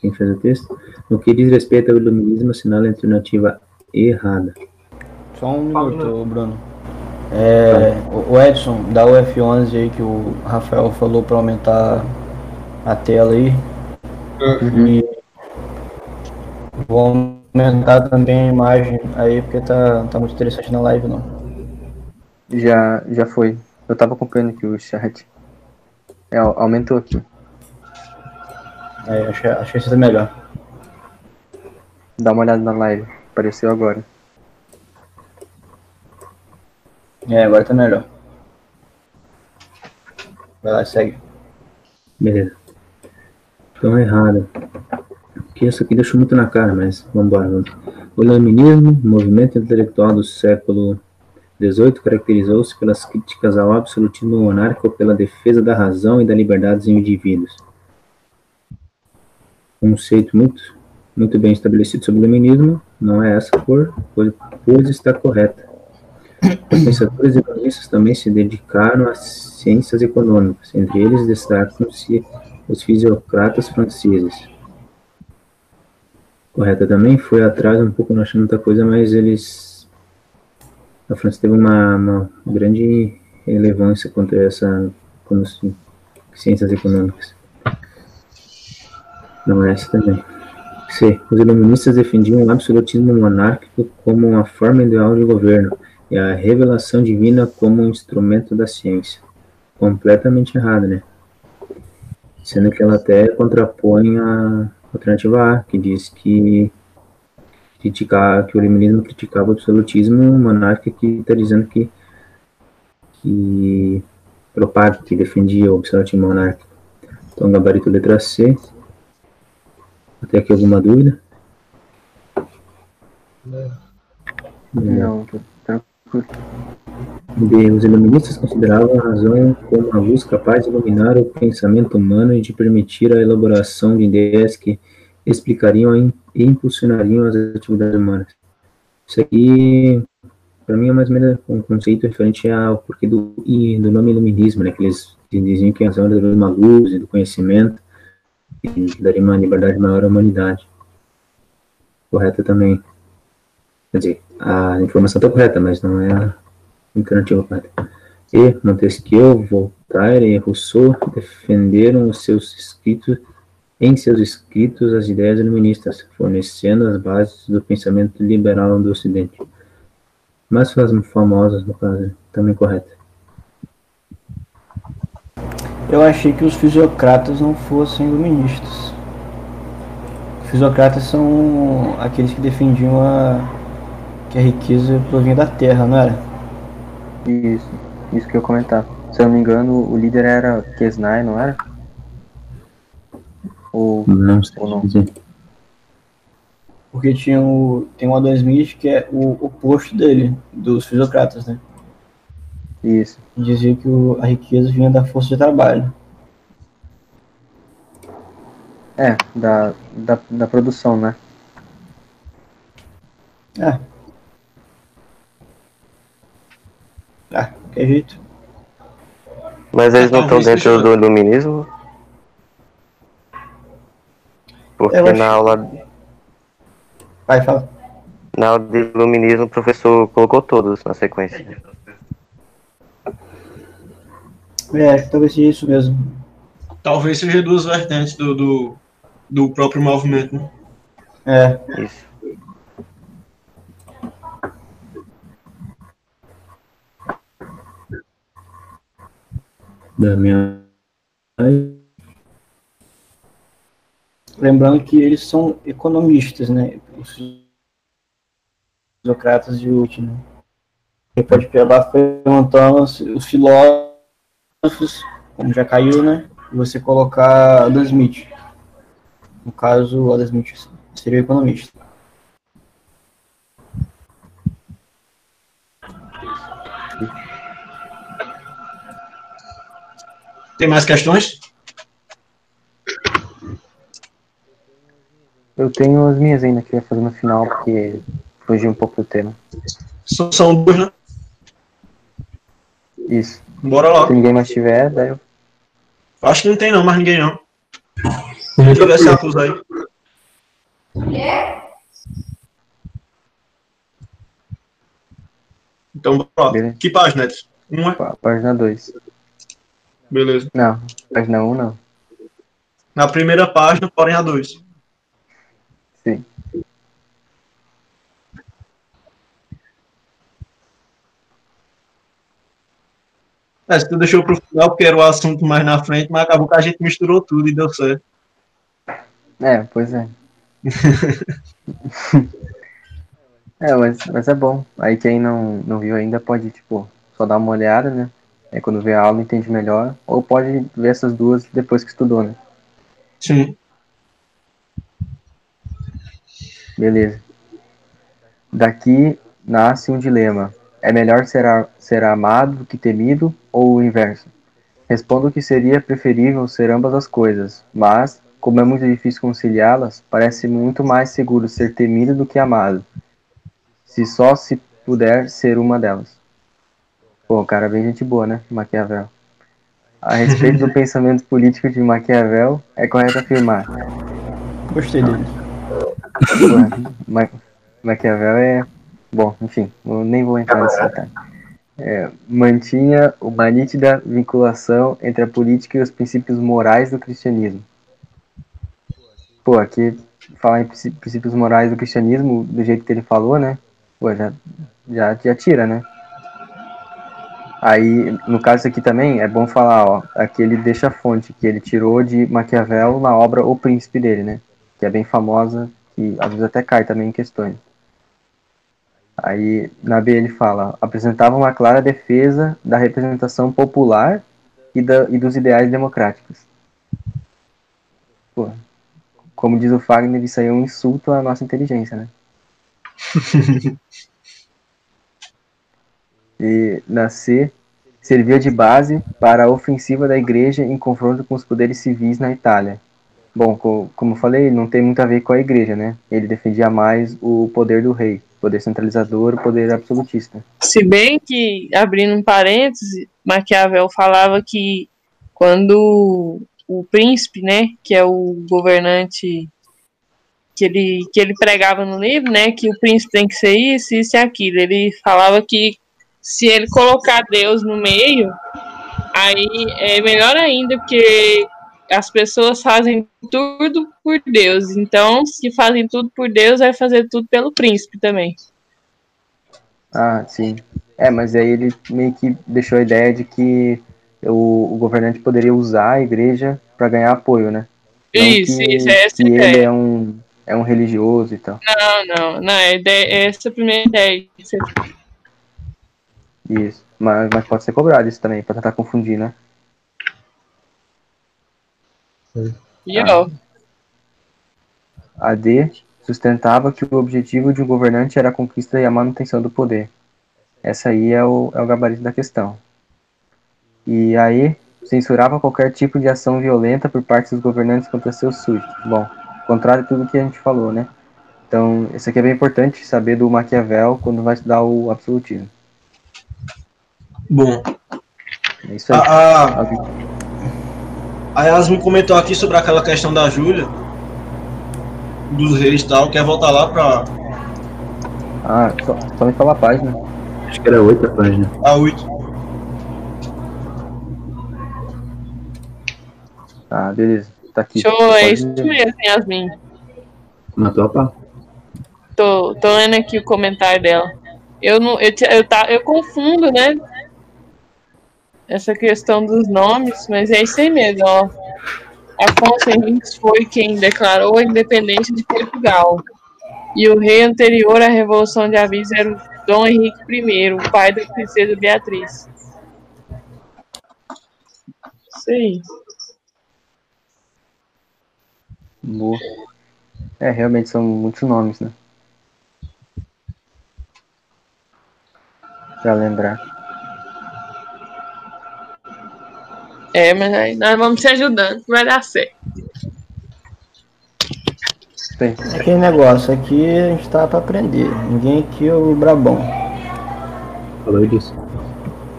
quem fez o texto. No que diz respeito ao iluminismo, assinala a alternativa errada. Só um minuto, Bruno. É, o- Edson, dá o F11 aí que o Rafael falou para aumentar a tela aí. E vou aumentar também a imagem aí, porque tá, tá muito interessante na live, não. Já, já foi. Eu tava acompanhando aqui o chat. É, au- aumentou aqui. É, achei, achei que isso é melhor. Dá uma olhada na live. Apareceu agora. É, agora tá melhor. Vai lá, segue. Beleza. Então, errada. Que isso aqui deixou muito na cara, mas vamos embora. vamos. O iluminismo, movimento intelectual do século XVIII, caracterizou-se pelas críticas ao absolutismo monárquico pela defesa da razão e da liberdade dos indivíduos. Conceito muito, muito bem estabelecido sobre o iluminismo, não é essa cor, pois, está correta. Os pensadores economistas também se dedicaram às ciências econômicas, entre eles destacam-se os fisiocratas franceses. Correta também, foi atrás um pouco, não achando muita coisa, mas eles. A França teve uma, uma grande relevância contra essa econo- ciências econômicas. Não é essa também. C. Os iluministas defendiam o absolutismo monárquico como uma forma ideal de governo e a revelação divina como um instrumento da ciência. Completamente errado, né? Sendo que ela até contrapõe a alternativa A, que diz que criticar, que o iluminismo criticava o absolutismo monárquico, que está dizendo que, que propaga, que defendia o absolutismo monárquico. Então, gabarito letra C. Até aqui alguma dúvida? Não, tranquilo. B. Os iluministas consideravam a razão como uma luz capaz de iluminar o pensamento humano e de permitir a elaboração de ideias que explicariam e impulsionariam as atividades humanas. Isso aqui, para mim, é mais ou menos um conceito referente ao porquê do, do nome iluminismo, né? Que eles diziam que a razão era de uma luz e do conhecimento e daria uma liberdade maior à humanidade. Correta também. Quer dizer, a informação está correta, mas não é a alternativa correta. E Montesquieu, Voltaire e Rousseau defenderam os seus escritos em seus escritos as ideias iluministas, fornecendo as bases do pensamento liberal do Ocidente. Mais famosas, no caso, também correta. Eu achei que os fisiocratas não fossem iluministas. Os fisiocratas são aqueles que defendiam a, que a riqueza provinha da terra, não era? Isso, isso que eu comentava. Se eu não me engano, o líder era Kesnai, não era? Ou, Não sei ou não? dizer. Porque tinha o, tem o Adam Smith que é o oposto dele, dos fisiocratas, né? Isso. Que dizia que o- a riqueza vinha da força de trabalho. É, da, da, da produção, né? Ah. Ah, qualquer jeito. Mas eles não estão Talvez dentro do iluminismo? Porque Eu acho- na aula, Vai, fala. na aula de iluminismo o professor colocou todos na sequência. É, talvez seja isso mesmo. Talvez seja duas vertentes do, do, do próprio movimento. Né? É, Isso. Da minha. Lembrando que eles são economistas, né? Os fisiocratas de último. Você pode pegar perguntando os os filósofos, como já caiu, né? E você colocar Adam Smith. No caso, Adam Smith seria o economista. Tem mais questões? Eu tenho as minhas ainda que eu ia fazer no final, porque fugiu um pouco do tema. São duas, né? Isso. Bora lá. Se ninguém mais tiver, daí eu. Acho que não tem não, mais ninguém não. Deixa eu ver essa acusa aí. Então, bora lá. Que página, Edson? Um é? Página 2. Beleza. Não, página 1 um, não. Na primeira página, porém a 2. É, tu deixou pro final, porque era o assunto mais na frente, mas acabou que a gente misturou tudo e deu certo. É, pois é. é, mas, mas é bom. Aí quem não, não viu ainda pode, tipo, só dar uma olhada, né? Aí quando vê a aula entende melhor. Ou pode ver essas duas depois que estudou, né? Sim. Beleza. Daqui nasce um dilema. É melhor ser, a- ser amado do que temido ou o inverso? Respondo que seria preferível ser ambas as coisas, mas, como é muito difícil conciliá-las, parece muito mais seguro ser temido do que amado, se só se puder ser uma delas. Pô, cara é bem gente boa, né? Maquiavel. A respeito do (laughs) pensamento político de Maquiavel, é correto afirmar Gostei dele. Ma- Maquiavel é. Bom, enfim, nem vou entrar nesse detalhe. é, mantinha uma nítida vinculação entre a política e os princípios morais do cristianismo. Pô, aqui falar em princí- princípios morais do cristianismo, do jeito que ele falou, né? Pô, já, já, já tira, né? Aí, no caso aqui também, é bom falar, ó, aqui ele deixa a fonte que ele tirou de Maquiavel na obra O Príncipe dele, né? Que é bem famosa, que às vezes até cai também em questões. Aí, na B ele fala, apresentava uma clara defesa da representação popular e, da, e dos ideais democráticos. Pô, como diz o Fagner, isso aí é um insulto à nossa inteligência, né? (laughs) e na C, servia de base para a ofensiva da igreja em confronto com os poderes civis na Itália. Bom, co- como eu falei, não tem muito a ver com a igreja, né? Ele defendia mais o poder do rei, poder centralizador, poder absolutista. Se bem que, abrindo um parêntese, Maquiavel falava que quando o príncipe, né, que é o governante que ele, que ele pregava no livro, né, que o príncipe tem que ser isso, isso e aquilo. Ele falava que se ele colocar Deus no meio, aí é melhor ainda, porque as pessoas fazem tudo por Deus. Então, se fazem tudo por Deus, vai fazer tudo pelo príncipe também. Ah, sim. É, mas aí ele meio que deixou a ideia de que o, o governante poderia usar a igreja para ganhar apoio, né? Não Isso, que, isso, é essa que a ele ideia. é um, é um religioso e tal. Não, não, não, é ideia- essa é a primeira ideia. Isso. Mas, mas pode ser cobrado isso também, pra tentar confundir, né? E ó, A D sustentava que o objetivo de um governante era a conquista e a manutenção do poder. Essa aí é o, é o gabarito da questão. E a E censurava qualquer tipo de ação violenta por parte dos governantes contra seus súditos. Bom, contrário a tudo que a gente falou, né? Então, isso aqui é bem importante saber do Maquiavel quando vai estudar o absolutismo. Bom, É isso aí. a, a, a Yasmin comentou aqui sobre aquela questão da Júlia, dos reis e tal, quer voltar lá pra Ah, só, só me fala a página. Acho que era outra página. a 8. Ah, beleza. Tá aqui. show, é isso mesmo, Yasmin. Matou a pau. Tô, tô lendo aqui o comentário dela. Eu não, eu, te- eu, tá, eu confundo, né? Essa questão dos nomes, mas é isso aí mesmo, ó. Afonso Henriques foi quem declarou a independência de Portugal. E o rei anterior à Revolução de Aviso era o Dom Henrique I, o pai da princesa Beatriz. Aí. Boa. É, realmente são muitos nomes, né? Pra lembrar. É, mas aí nós vamos se ajudando, vai dar certo. Tem. É aquele negócio, aqui a gente tá pra aprender. Ninguém aqui é o Brabão. Falou disso.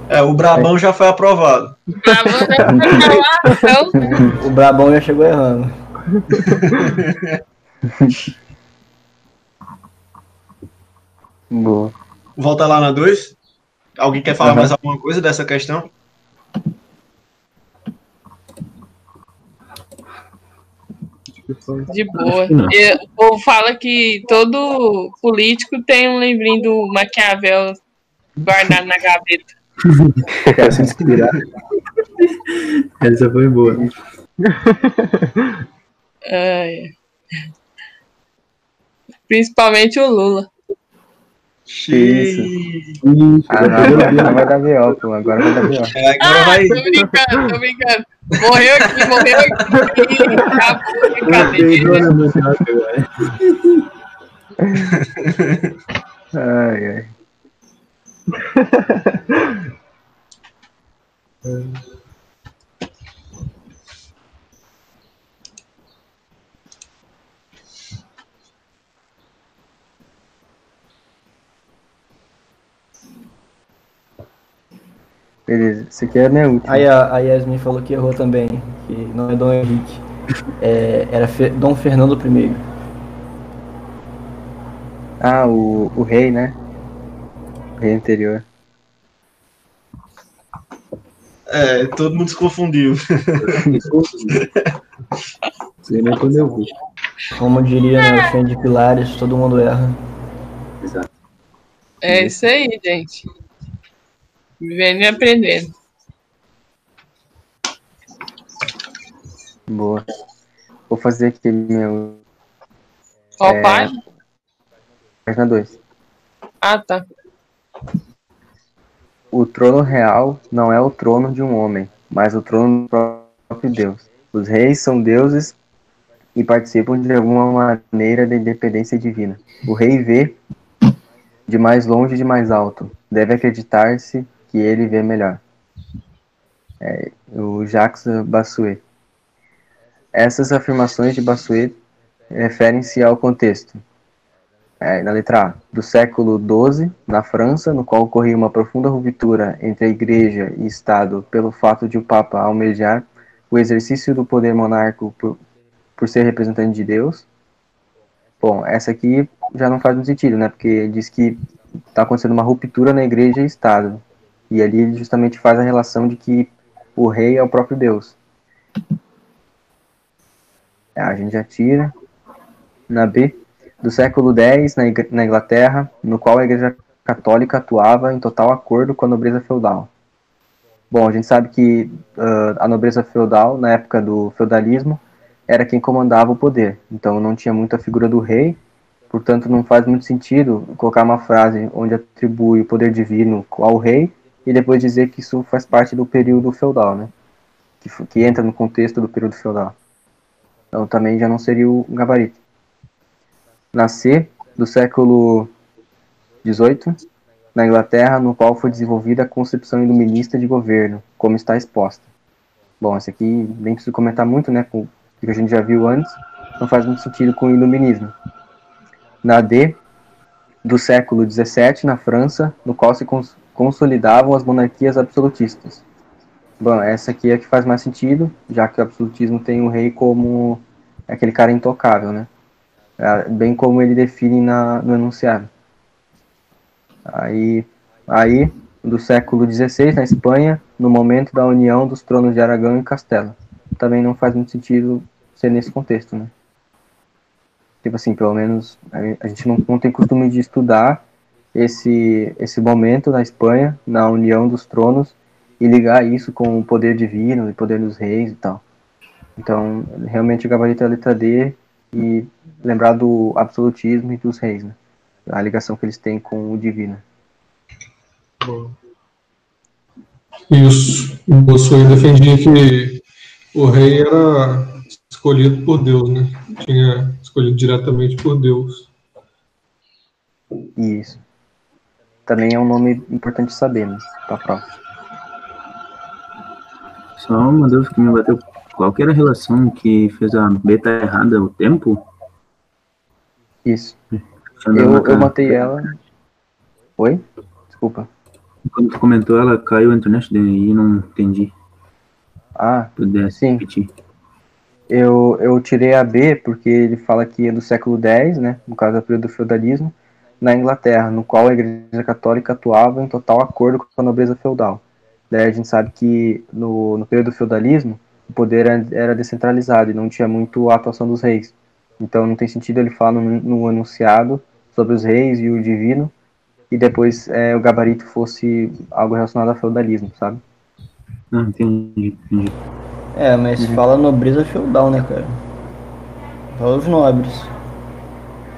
É, o Brabão já foi aprovado. O Brabão já chegou errando. Boa. Volta lá na 2. Alguém quer falar Aham. mais alguma coisa dessa questão? De boa. E O povo fala que todo político tem um livrinho do Maquiavel guardado na gaveta. Quero se inspirar. Essa foi boa. Ai. Principalmente o Lula. Isso. Ih, Ah, não, agora vai dar B.O., pô. Agora vai dar B.O. (laughs) Ah, vai. tô brincando, tô brincando. Morreu aqui, morreu aqui. Acabou a Botei brincadeira. Ai, ai. (laughs) Beleza, esse aqui é a minha última. Aí a, a Yasmin falou que errou também, que não é Dom Henrique. É, era Fe- Dom Fernando I. Ah, o, o rei, né? O rei anterior. É, todo mundo se confundiu. (laughs) Sei nem quando eu vi. Como diria na Fenda de Pilares, todo mundo erra. Exato. É isso aí, gente. Vivendo e aprendendo. Boa. Vou fazer aqui meu. Qual É. página? Página 2. Ah, tá. O trono real não é o trono de um homem, mas o trono do próprio Deus. Os reis são deuses e participam de alguma maneira da independência divina. O rei vê de mais longe e de mais alto. Deve acreditar-se que ele vê melhor. É, o Jacques Bossuet. Essas afirmações de Bossuet referem-se ao contexto. É, na letra A, do século XII, na França, no qual ocorria uma profunda ruptura entre a Igreja e Estado pelo fato de o Papa almejar o exercício do poder monárquico por, por ser representante de Deus. Bom, essa aqui já não faz muito sentido, né? Porque diz que está acontecendo uma ruptura na Igreja e Estado. E ali ele justamente faz a relação de que o rei é o próprio Deus. É, a gente já tira. Na B, do século X na, Inglaterra, no qual a Igreja Católica atuava em total acordo com a nobreza feudal. Bom, a gente sabe que ah, a nobreza feudal, na época do feudalismo, era quem comandava o poder. Então não tinha muito a figura do rei, portanto não faz muito sentido colocar uma frase onde atribui o poder divino ao rei e depois dizer que isso faz parte do período feudal, né? Que, que entra no contexto do período feudal. Então também já não seria o gabarito. Na C, do século XVIII, na Inglaterra, no qual foi desenvolvida a concepção iluminista de governo, como está exposta. Bom, esse aqui nem preciso comentar muito, né, com o que a gente já viu antes, não faz muito sentido com o iluminismo. Na D, do século XVII, na França, no qual se consolidavam as monarquias absolutistas. Bom, essa aqui é a que faz mais sentido, já que o absolutismo tem o rei como aquele cara intocável, né? É, Bem como ele define na, no enunciado. Aí, aí, do século XVI, na Espanha, no momento da união dos tronos de Aragão e Castela. Também não faz muito sentido ser nesse contexto, né? Tipo assim, pelo menos a, gente não, não tem costume de estudar esse, esse momento na Espanha, na união dos tronos, e ligar isso com o poder divino, o poder dos reis e tal. Então, realmente o gabarito é a letra D e lembrar do absolutismo e dos reis, né? A ligação que eles têm com o divino. Isso. O Bossuet defendia que o rei era escolhido por Deus, né? Tinha escolhido diretamente por Deus. Isso. Também é um nome importante saber, né? Pra prova. Só uma dúvida que me bateu. Qual que era a relação que fez a beta errada, o tempo? Isso. Eu, eu matei ela. Oi? Desculpa. Quando tu comentou, ela caiu a internet daí não entendi. Ah, Pudesse sim. repetir. Eu, eu tirei a B porque ele fala que é do século X, né? No caso, é o período do feudalismo, na Inglaterra, no qual a Igreja Católica atuava em total acordo com a nobreza feudal. Daí a gente sabe que no, no período do feudalismo, o poder era, era descentralizado e não tinha muito a atuação dos reis. Então não tem sentido ele falar no, no enunciado sobre os reis e o divino e depois é, o gabarito fosse algo relacionado ao feudalismo, sabe? Ah, entendi, entendi. É, mas fala nobreza feudal, né, cara? Fala os nobres.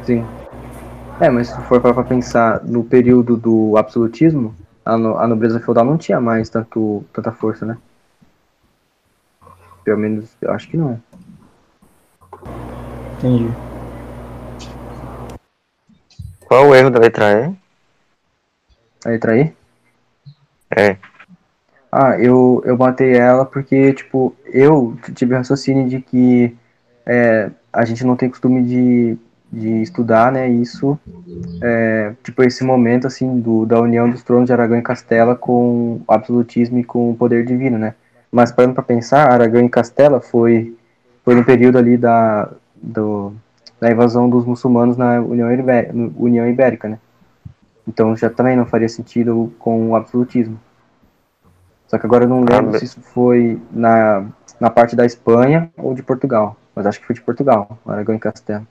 Sim. É, mas se for para pensar no período do absolutismo, a, no- a nobreza feudal não tinha mais tanto, tanta força, né? Pelo menos, eu acho que não. Entendi. Qual o erro da letra E? A letra E? É. Ah, eu, eu matei ela porque, tipo, eu tive o raciocínio de que é, a gente não tem costume de, de estudar, né, isso, é, tipo, esse momento, assim, do, da união dos tronos de Aragão e Castela com o absolutismo e com o poder divino, né. Mas, parando pra pensar, Aragão e Castela foi, foi no período ali da, do, da invasão dos muçulmanos na União, Ibé- União Ibérica, né. Então, já também não faria sentido com o absolutismo. Só que agora eu não lembro be- se isso foi na, na parte da Espanha ou de Portugal. Mas acho que foi de Portugal, Aragão e Castelo.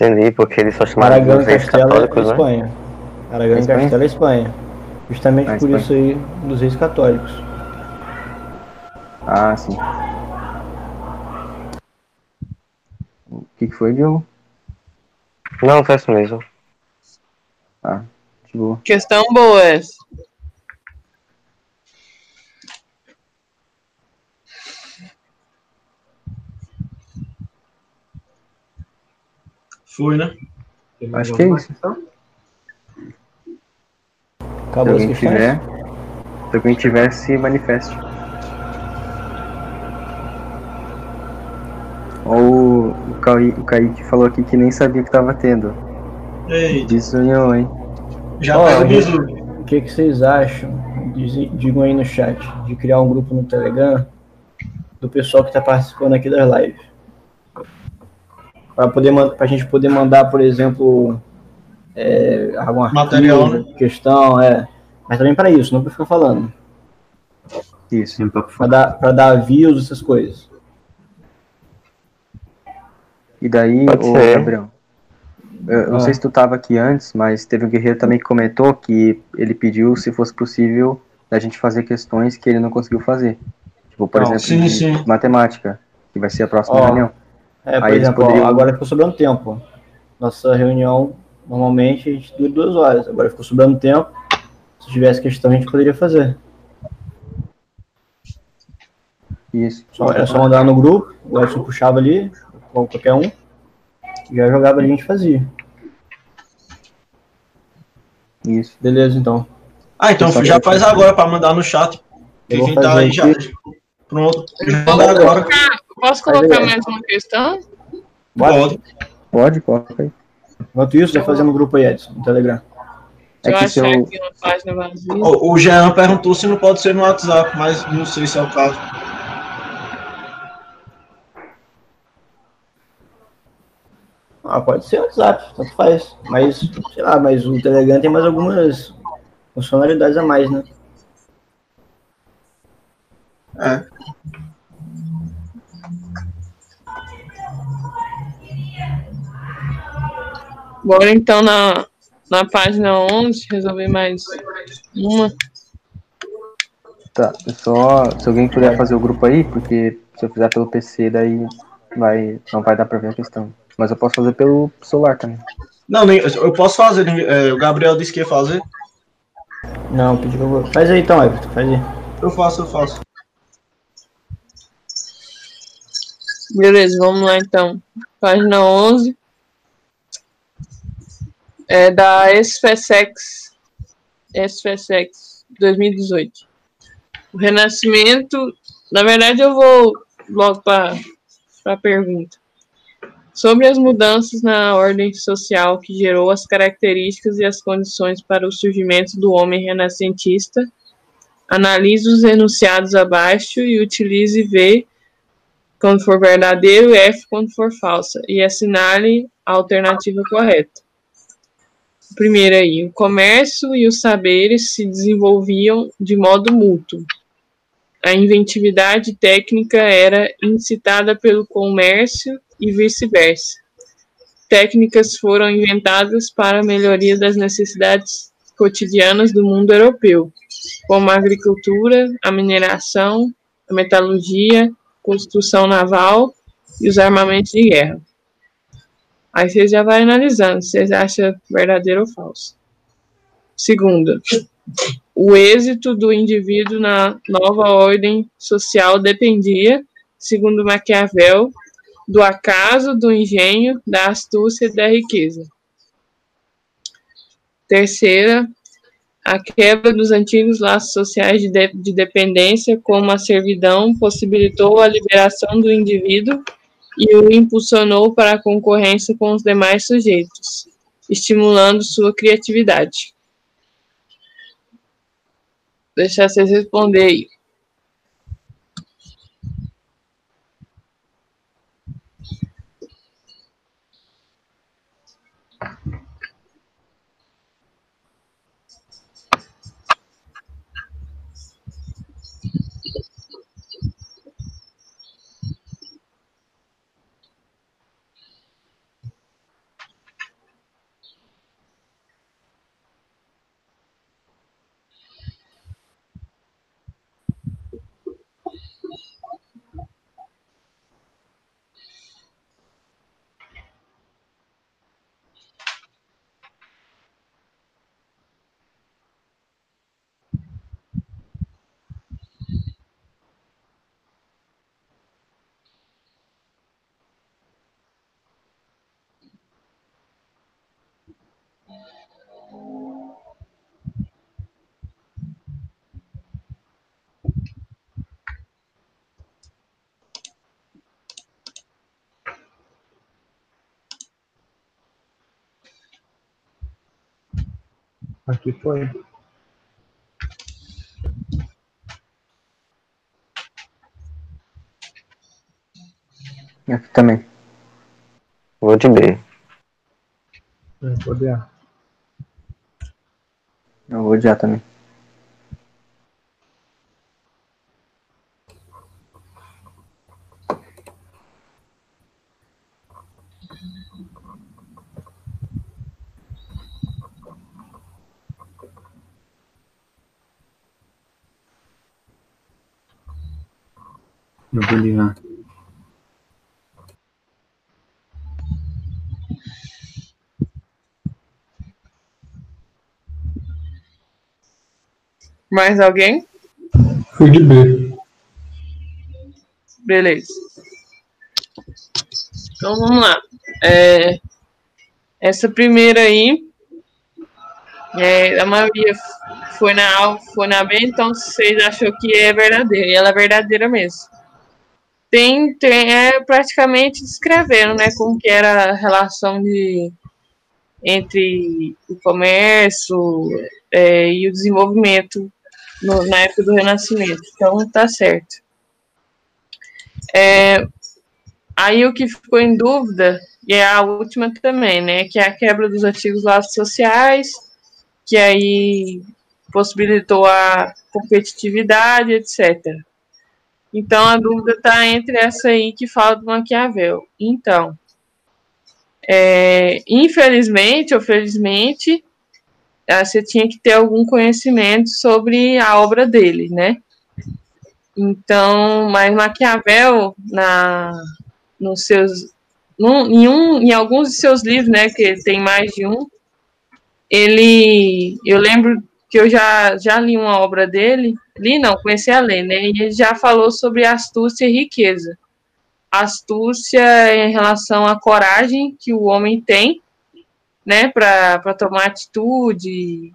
Entendi, porque eles são chamados Aragão de reis Castela é católicos, né? Espanha. Aragão e Espanha? Castela é Espanha. Justamente Ah, por Espanha. isso aí dos reis católicos. Ah, sim. O que, que foi, Diogo? Não, foi isso mesmo. Ah, de boa. Questão boa essa. Foi, né? Tem Acho que é isso. Se Acabou as alguém tiver, se alguém tiver, se manifeste. Ou o, Caí, o Kaique falou aqui que nem sabia que tava tendo. Ei, Desunião, hein? já pega o. O que, que vocês acham? Diz- Digam aí no chat de criar um grupo no Telegram do pessoal que está participando aqui das lives. Para poder man- pra gente poder mandar, por exemplo, é, algum Material, né? questão, é. Mas também para isso, não para ficar falando. Isso. Para dar, pra dar views, essas coisas. E daí, ser. Gabriel, eu não Ah. sei se tu tava aqui antes, mas teve um guerreiro também que comentou que ele pediu, se fosse possível, da gente fazer questões que ele não conseguiu fazer. Tipo, por Não, exemplo, sim, sim. matemática, que vai ser a próxima Ó, reunião. É, por Aí exemplo, poderiam- agora ficou sobrando tempo. Nossa reunião, normalmente, a gente dura duas horas. Agora ficou sobrando tempo. Se tivesse questão, a gente poderia fazer. Isso. Só, era só mandar no grupo, o Edson puxava ali, qualquer um, já jogava ali e a gente fazia. Isso. Beleza, então. Ah, então já faz agora pra mandar no chat. Que vou quem tá aí já. Pronto. Já Posso manda agora. Posso colocar mais uma questão? Pode. Pode, coloca aí. Enquanto isso, vai fazer no grupo aí, Edson, no Telegram. É que se eu. O, o Jean perguntou se não pode ser no WhatsApp, mas não sei se é o caso. Ah, pode ser o WhatsApp, tanto faz. Mas, sei lá, mas o Telegram tem mais algumas funcionalidades a mais, né? É. Bora então na, na página 11, resolver mais uma. tá, só, se alguém puder fazer o grupo aí, porque se eu fizer pelo PC, daí vai, não vai dar pra ver a questão. Mas eu posso fazer pelo celular também. Não, nem, eu posso fazer. é, o Gabriel disse que ia fazer. Não, pedi que eu vou. Faz aí então, Everton, faz aí. Eu faço, eu faço. Beleza, vamos lá então. Página 11. É da SFSEX. SFSEX 2018. O Renascimento. Na verdade, eu vou logo para a pergunta. Sobre as mudanças na ordem social que gerou as características e as condições para o surgimento do homem renascentista, analise os enunciados abaixo e utilize V quando for verdadeiro e F quando for falsa, e assinale a alternativa correta. Primeiro aí, o comércio e os saberes se desenvolviam de modo mútuo. A inventividade técnica era incitada pelo comércio e vice-versa. Técnicas foram inventadas para a melhoria das necessidades cotidianas do mundo europeu, como a agricultura, a mineração, a metalurgia, construção naval e os armamentos de guerra. Aí você já vai analisando se você acha verdadeiro ou falso. Segunda, o êxito do indivíduo na nova ordem social dependia, segundo Maquiavel, do acaso, do engenho, da astúcia e da riqueza. Terceira, a quebra dos antigos laços sociais de, de, de dependência, como a servidão, possibilitou a liberação do indivíduo e o impulsionou para a concorrência com os demais sujeitos, estimulando sua criatividade. Deixar vocês responder aí. Aqui foi. Aqui também. Vou de B. É, pode A. Eu vou de A também. Eu vou ligar. Mais alguém? Fui de B. Beleza. Então vamos lá. É, essa primeira aí, é, a maioria foi na A, foi na B, então vocês achou que é verdadeira, e ela é verdadeira mesmo. Tem, tem é praticamente descrevendo, né, como que era a relação de entre o comércio é, e o desenvolvimento no- na época do Renascimento. Então tá certo. É, aí o que ficou em dúvida, e é a última também, né? Que é a quebra dos antigos laços sociais, que aí possibilitou a competitividade, etc. Então a dúvida está entre essa aí que fala do Maquiavel. Então, é, infelizmente ou felizmente, ah, você tinha que ter algum conhecimento sobre a obra dele, né? Então, mas Maquiavel, na, nos seus, num, em, um, em alguns de seus livros, né, que tem mais de um, ele, eu lembro que eu já, já li uma obra dele, li não, comecei a ler, né, e ele já falou sobre astúcia e riqueza. Astúcia em relação à coragem que o homem tem, né, para tomar atitude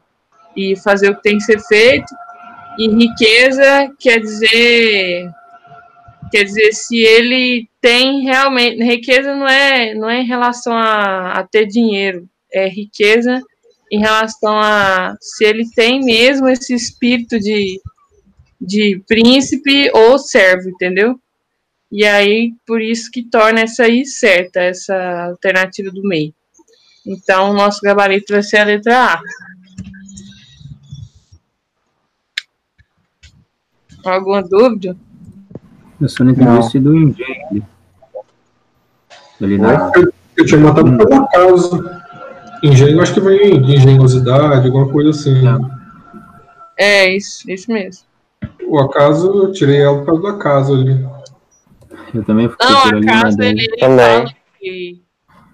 e fazer o que tem que ser feito, e riqueza quer dizer quer dizer se ele tem realmente riqueza não é não é em relação a, a ter dinheiro é riqueza em relação a se ele tem mesmo esse espírito de de príncipe ou servo entendeu e aí por isso que torna essa aí certa essa alternativa do meio então o nosso gabarito vai ser a letra A Alguma dúvida? Eu só não entendi esse do engenho. Ali na. Eu, eu tinha matado por um acaso. Engenho, acho que vem de engenhosidade, alguma coisa assim. É, isso, isso mesmo. O acaso, eu tirei ela por causa do acaso ali. Eu também fiquei Não, por ali na acaso ele, ele fala que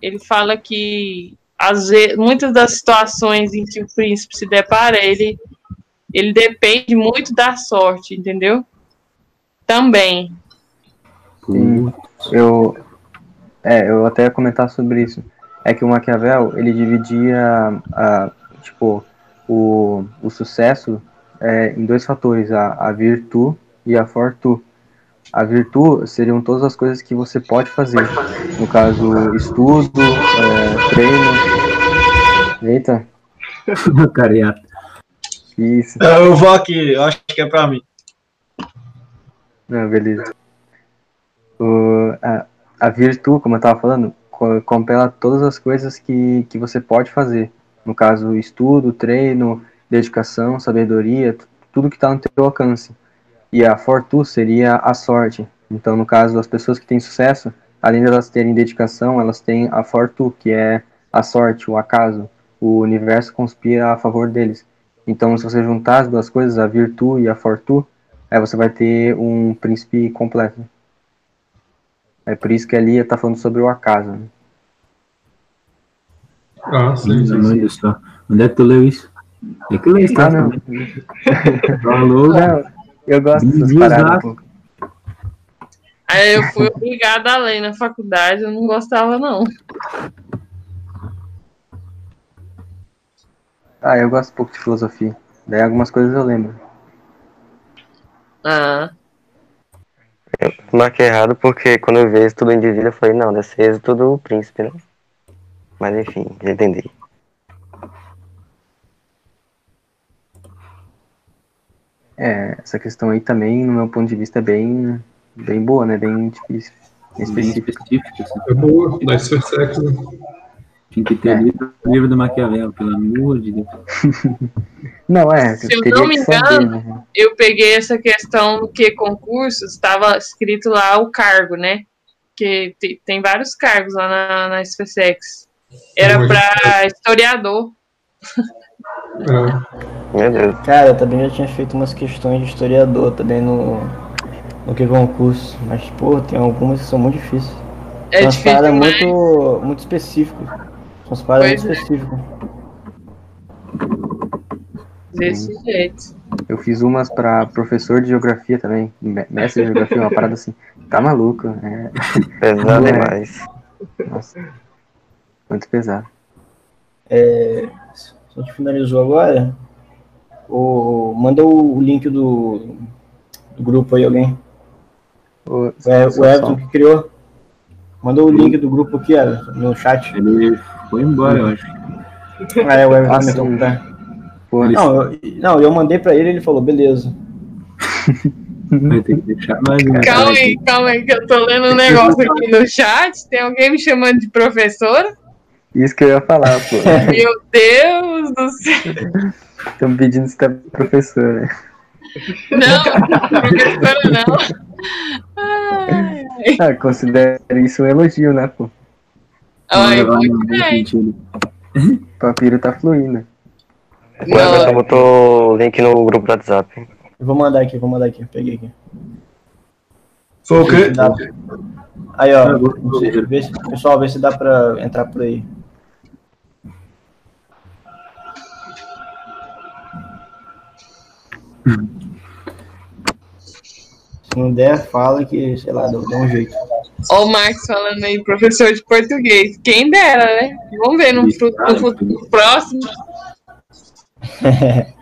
ele fala que às vezes, muitas das situações em que o príncipe se depara, ele ele depende muito da sorte, entendeu? Também. Sim, eu, é, eu até ia comentar sobre isso. É que o Maquiavel, ele dividia, a, tipo, o, o sucesso é, em dois fatores, a, a virtude e a fortune. A virtude seriam todas as coisas que você pode fazer. No caso, estudo, é, treino. Eita. (laughs) Cariata. Isso. Eu vou aqui, eu acho que é pra mim. Não, beleza. O, a, a virtude, como eu estava falando, co- compela todas as coisas que, que você pode fazer. No caso, estudo, treino, dedicação, sabedoria, tu- tudo que está no teu alcance. E a fortune seria a sorte. Então, no caso das pessoas que têm sucesso, além de elas terem dedicação, elas têm a fortune, que é a sorte, o acaso. O universo conspira a favor deles. Então, se você juntar as duas coisas, a virtude e a fortune, aí você vai ter um príncipe completo. É por isso que ali está falando sobre o acaso. né? Ah, sim, sim, céu. Onde é que tu leu isso? Tem que ler isso, Ah, tá? não. Falou, Não, eu gosto dessas paradas. Aí eu fui obrigada a ler na faculdade, eu não gostava, não. Ah, eu gosto um pouco de filosofia. Daí algumas coisas eu lembro. Ah, eu marquei errado porque quando eu vi tudo Indivíduo, eu falei, não, deve ser Êxodo do Príncipe, né? Mas enfim, já entendi. É, essa questão aí também, no meu ponto de vista, é bem, bem boa, né? Bem difícil. Bem específica. Bem específica assim. É tinha que ter É. lido o livro do Maquiavel, pelo amor de Deus. (laughs) Não, é, Se eu não me que saber, engano, né? eu peguei essa questão que concursos, estava escrito lá o cargo, né? Que te- tem vários cargos lá na, na SpaceX. Era para historiador. É. Cara, eu também já tinha feito umas questões de historiador também no, no que concurso. Mas, pô, tem algumas que são muito difíceis. É difícil demais. muito, muito específicas. Paradas Pois muito é. específicas. Desse jeito. Eu fiz umas pra professor de geografia também, me- mestre de geografia, uma parada assim. Tá maluco, é. (laughs) Pesado É. demais. Nossa. Muito pesado. É, a gente finalizou agora, o, manda o, o link do, do grupo aí, alguém. O, E- o Everton que criou. Manda o link do grupo aqui, ó, no chat. Ele foi embora, eu acho. Ah, é, o Everton tá. Não, eu, não, eu mandei pra ele ele falou, beleza. Vai ter que deixar mais um. Calma aí, calma aí, que eu tô lendo um negócio aqui no chat. Tem alguém me chamando de professora? Isso que eu ia falar, pô. Meu Deus do céu. Estão pedindo se tá professor, né? Não, professora não. Ai. Ah, considero isso um elogio, né, pô? Ai, (laughs) papiro tá fluindo. O Everton botou o link no grupo do WhatsApp. Eu vou mandar aqui, vou mandar aqui, peguei aqui. Foi o quê? Aí, ó, Ah, vê se- pessoal, vê se dá pra entrar por aí. Se não der, fala que, sei lá, dá dá um jeito. Ó o Marcos falando aí, professor de português. Quem dera, né? Vamos ver no, no futuro próximo. (laughs)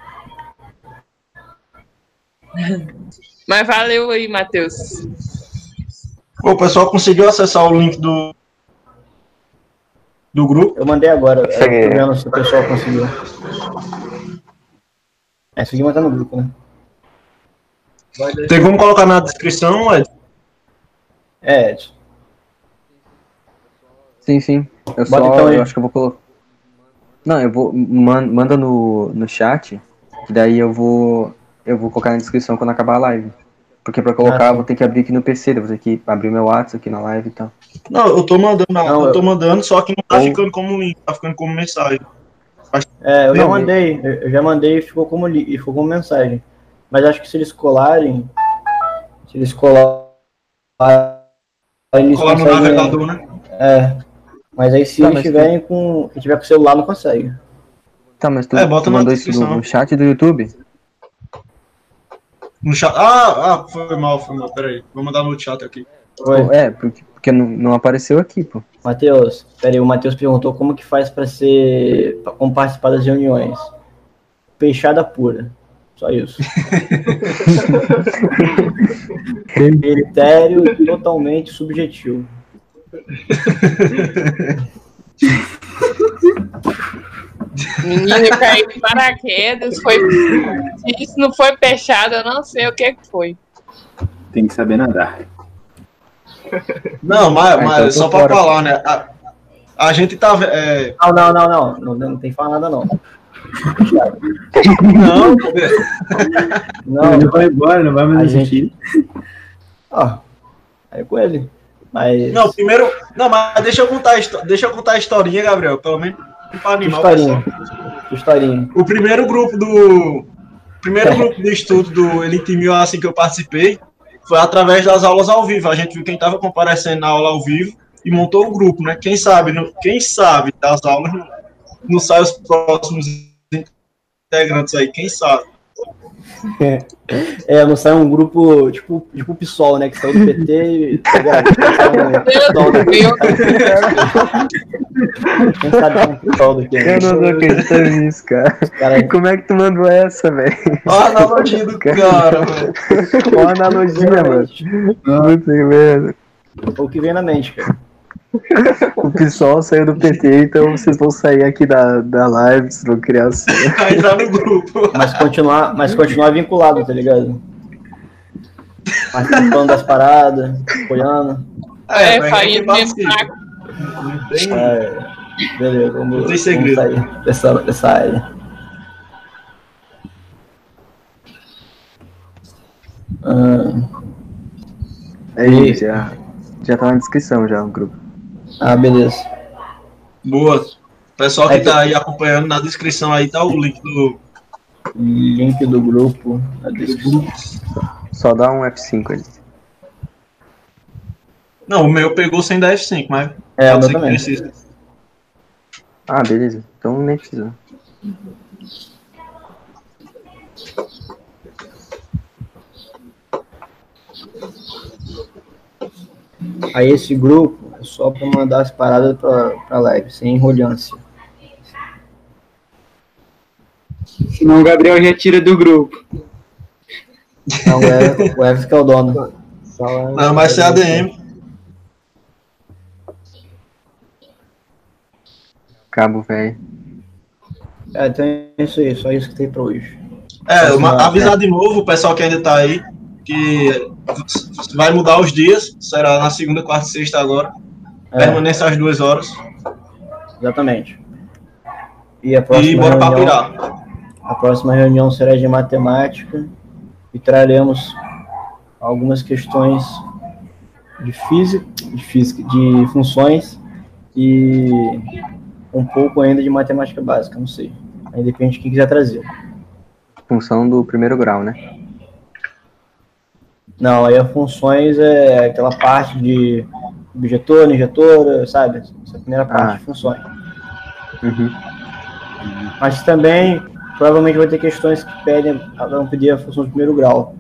Mas valeu aí, Matheus. O pessoal conseguiu acessar o link do, do grupo. Eu mandei agora, eu tô vendo se o pessoal conseguiu. É, aqui mandar no grupo, né? Tem como colocar na descrição, Ed? É, Edson. Sim, sim. Eu Bota só, então aí. eu acho que eu vou colocar. Não, eu vou. man- Manda no, no chat, que daí eu vou. Eu vou colocar na descrição quando acabar a live. Porque pra colocar, Ah, eu vou ter que abrir aqui no PC, eu vou ter que abrir meu WhatsApp aqui na live e tal. Não, eu tô mandando, Não, eu tô mandando, só que não tá Ou- ficando como link, tá ficando como mensagem. É, eu já Não, mandei, eu já mandei e ficou como, li- e ficou como mensagem. Mas acho que se eles colarem, se eles colarem, eles Colar no navegador, né? É. Mas aí se Tá, eles tiverem com. Se tiver com o celular, não consegue. Tá, mas tu, É, bota tu mandou isso no chat do YouTube? No chat. Ah, ah, foi mal, foi mal. Pera aí. Vou mandar no chat aqui. Oi, É, porque, porque não, não apareceu aqui, pô. Matheus. Peraí, o Matheus perguntou como que faz pra ser. pra- como participar das reuniões. Peixada pura. Só isso. (laughs) Critério totalmente subjetivo. Menino caiu de paraquedas. Foi... Isso não foi fechado, eu não sei o que que foi. Tem que saber nadar. Não, mas, Ah, mas então só pra fora. falar, né? A, a gente tá. É, Não, não, não, não. Não, não tem que falar nada, não. não, Não, Ele vai embora, não vai mais A assistir. ó. Aí com ele. Mas. não, primeiro. Não, mas deixa eu contar a, histó- deixa eu contar a historinha, Gabriel. Pelo menos pra animar o historinha. pessoal. Historinha. O primeiro grupo do. Primeiro (laughs) grupo de estudo do Elite Mil, assim que eu participei, foi através das aulas ao vivo. A gente viu quem estava comparecendo na aula ao vivo e montou o grupo, né? Quem sabe, quem sabe das aulas não, não sai os próximos integrantes aí, quem sabe. (laughs) É, não sai um grupo tipo, tipo o PSOL, né? Que saiu do PT e. tá? PSOL que é daqui. né? Eu não tô acreditando nisso, cara. Cara, Como é que tu mandou essa, velho? Olha a analogia do cara, velho. Qual a analogia, mano? Puta merda. o que vem na mente, cara. (laughs) O pessoal saiu do PT, então vocês vão sair aqui da, da live, vocês vão criar assim. Aí tá no grupo. Mas continuar, mas continuar vinculado, tá ligado? Participando das paradas, apoiando. É, vai farinha que do mesmo saco. Não tem- É, beleza, vamos, Não tem vamos segredo. sair dessa, dessa área. Ah, Aí, já, já tá na descrição já o grupo. Ah, beleza. Boa. Pessoal que É tá aí acompanhando, na descrição aí tá o link do. Link do grupo na descrição. Só dá um F5 ali. Não, o meu pegou sem dar F5, mas. É, o pode meu ser que também. Ah, beleza. Então nem precisa. Aí esse grupo só pra mandar as paradas pra, pra live, sem enrolância. Senão o Gabriel já tira do grupo. Não, o Ev- o Eves que é o dono. Não, mas ser ADM. Cabo velho. É, então é isso aí, só isso que tem pra hoje. É, uma- avisar de novo o pessoal que ainda tá aí que vai mudar os dias, será na segunda, quarta e sexta agora. É, Permanece às duas horas. exatamente. E a E próxima, bora pra reunião, pirar. a próxima reunião será de matemática e traremos algumas questões de física, de física, de funções e um pouco ainda de matemática básica, não sei. Aí depende de quem quiser trazer. Função do primeiro grau, né? Não, aí as funções é aquela parte de objetor, injetora, sabe? Essa primeira parte Ah. de funções. Uhum. Mas também, provavelmente vai ter questões que pedem, vão pedir a função de primeiro grau.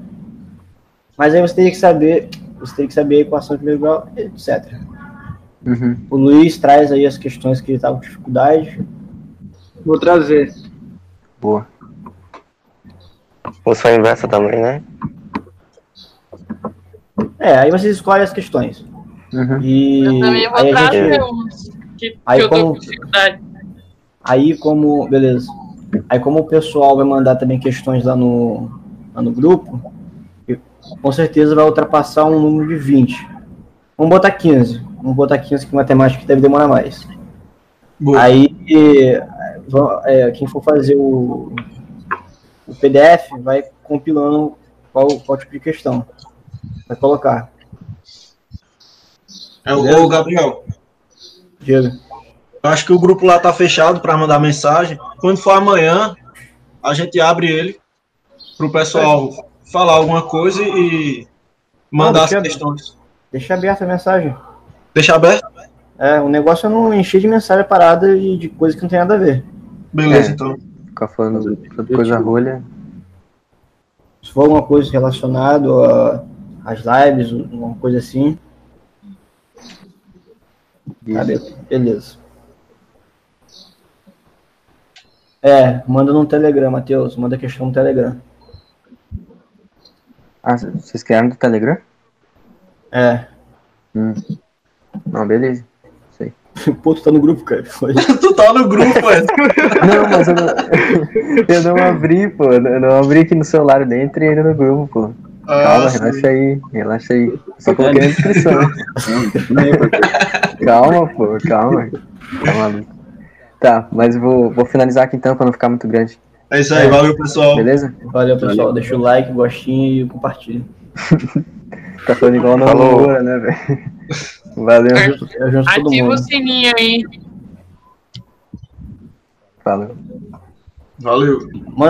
Mas aí você teria que saber, você teria que saber a equação de primeiro grau, etc. Uhum. O Luiz traz aí as questões que ele estava com dificuldade. Vou trazer. Boa. Função inversa também, né? É, aí vocês escolhem as questões. Uhum. E Eu também vou aí gente, uns que, que Aí eu tô como- com dificuldade. Aí como. Beleza. Aí como o pessoal vai mandar também questões lá no, lá no grupo, com certeza vai ultrapassar um número de 20. Vamos botar 15. Vamos botar 15 que matemática deve demorar mais. Boa. Aí é, é, quem for fazer o, o PDF vai compilando qual, qual tipo de questão. Vai colocar. É, ô, ô, Gabriel, Diga. eu acho que o grupo lá tá fechado para mandar mensagem. Quando for amanhã, a gente abre ele pro pessoal falar alguma coisa e mandar Não, as questões. Deixa aberta a mensagem. Deixa aberto? É, o negócio é não encher de mensagem parada e de coisa que não tem nada a ver. Beleza, É. então. Ficar falando sobre coisa rolha. Se for alguma coisa relacionada às lives, uma coisa assim, be- beleza. É, manda no Telegram, Matheus. Manda questão no Telegram. Ah, vocês criaram do Telegram? É. Hum. Não, beleza. Sei. (laughs) Pô, tu tá no grupo, cara. Foi. (laughs) tu tá no grupo, é. Não, mas eu não, (laughs) eu não abri, pô. Eu não abri aqui no celular, eu nem entrei ainda no grupo, pô. Ah, Calma, sim. relaxa aí, relaxa aí. Só coloquei na descrição. calma, pô, calma. Tá maluco. Tá, mas vou, vou finalizar aqui então pra não ficar muito grande. É isso aí, valeu, pessoal. Beleza? Valeu, pessoal. Deixa o like, gostinho e compartilha. (laughs) Tá falando igual na Falou. Moura, né, velho? Valeu, Eu junto todo Ativa o sininho aí. falou. Valeu.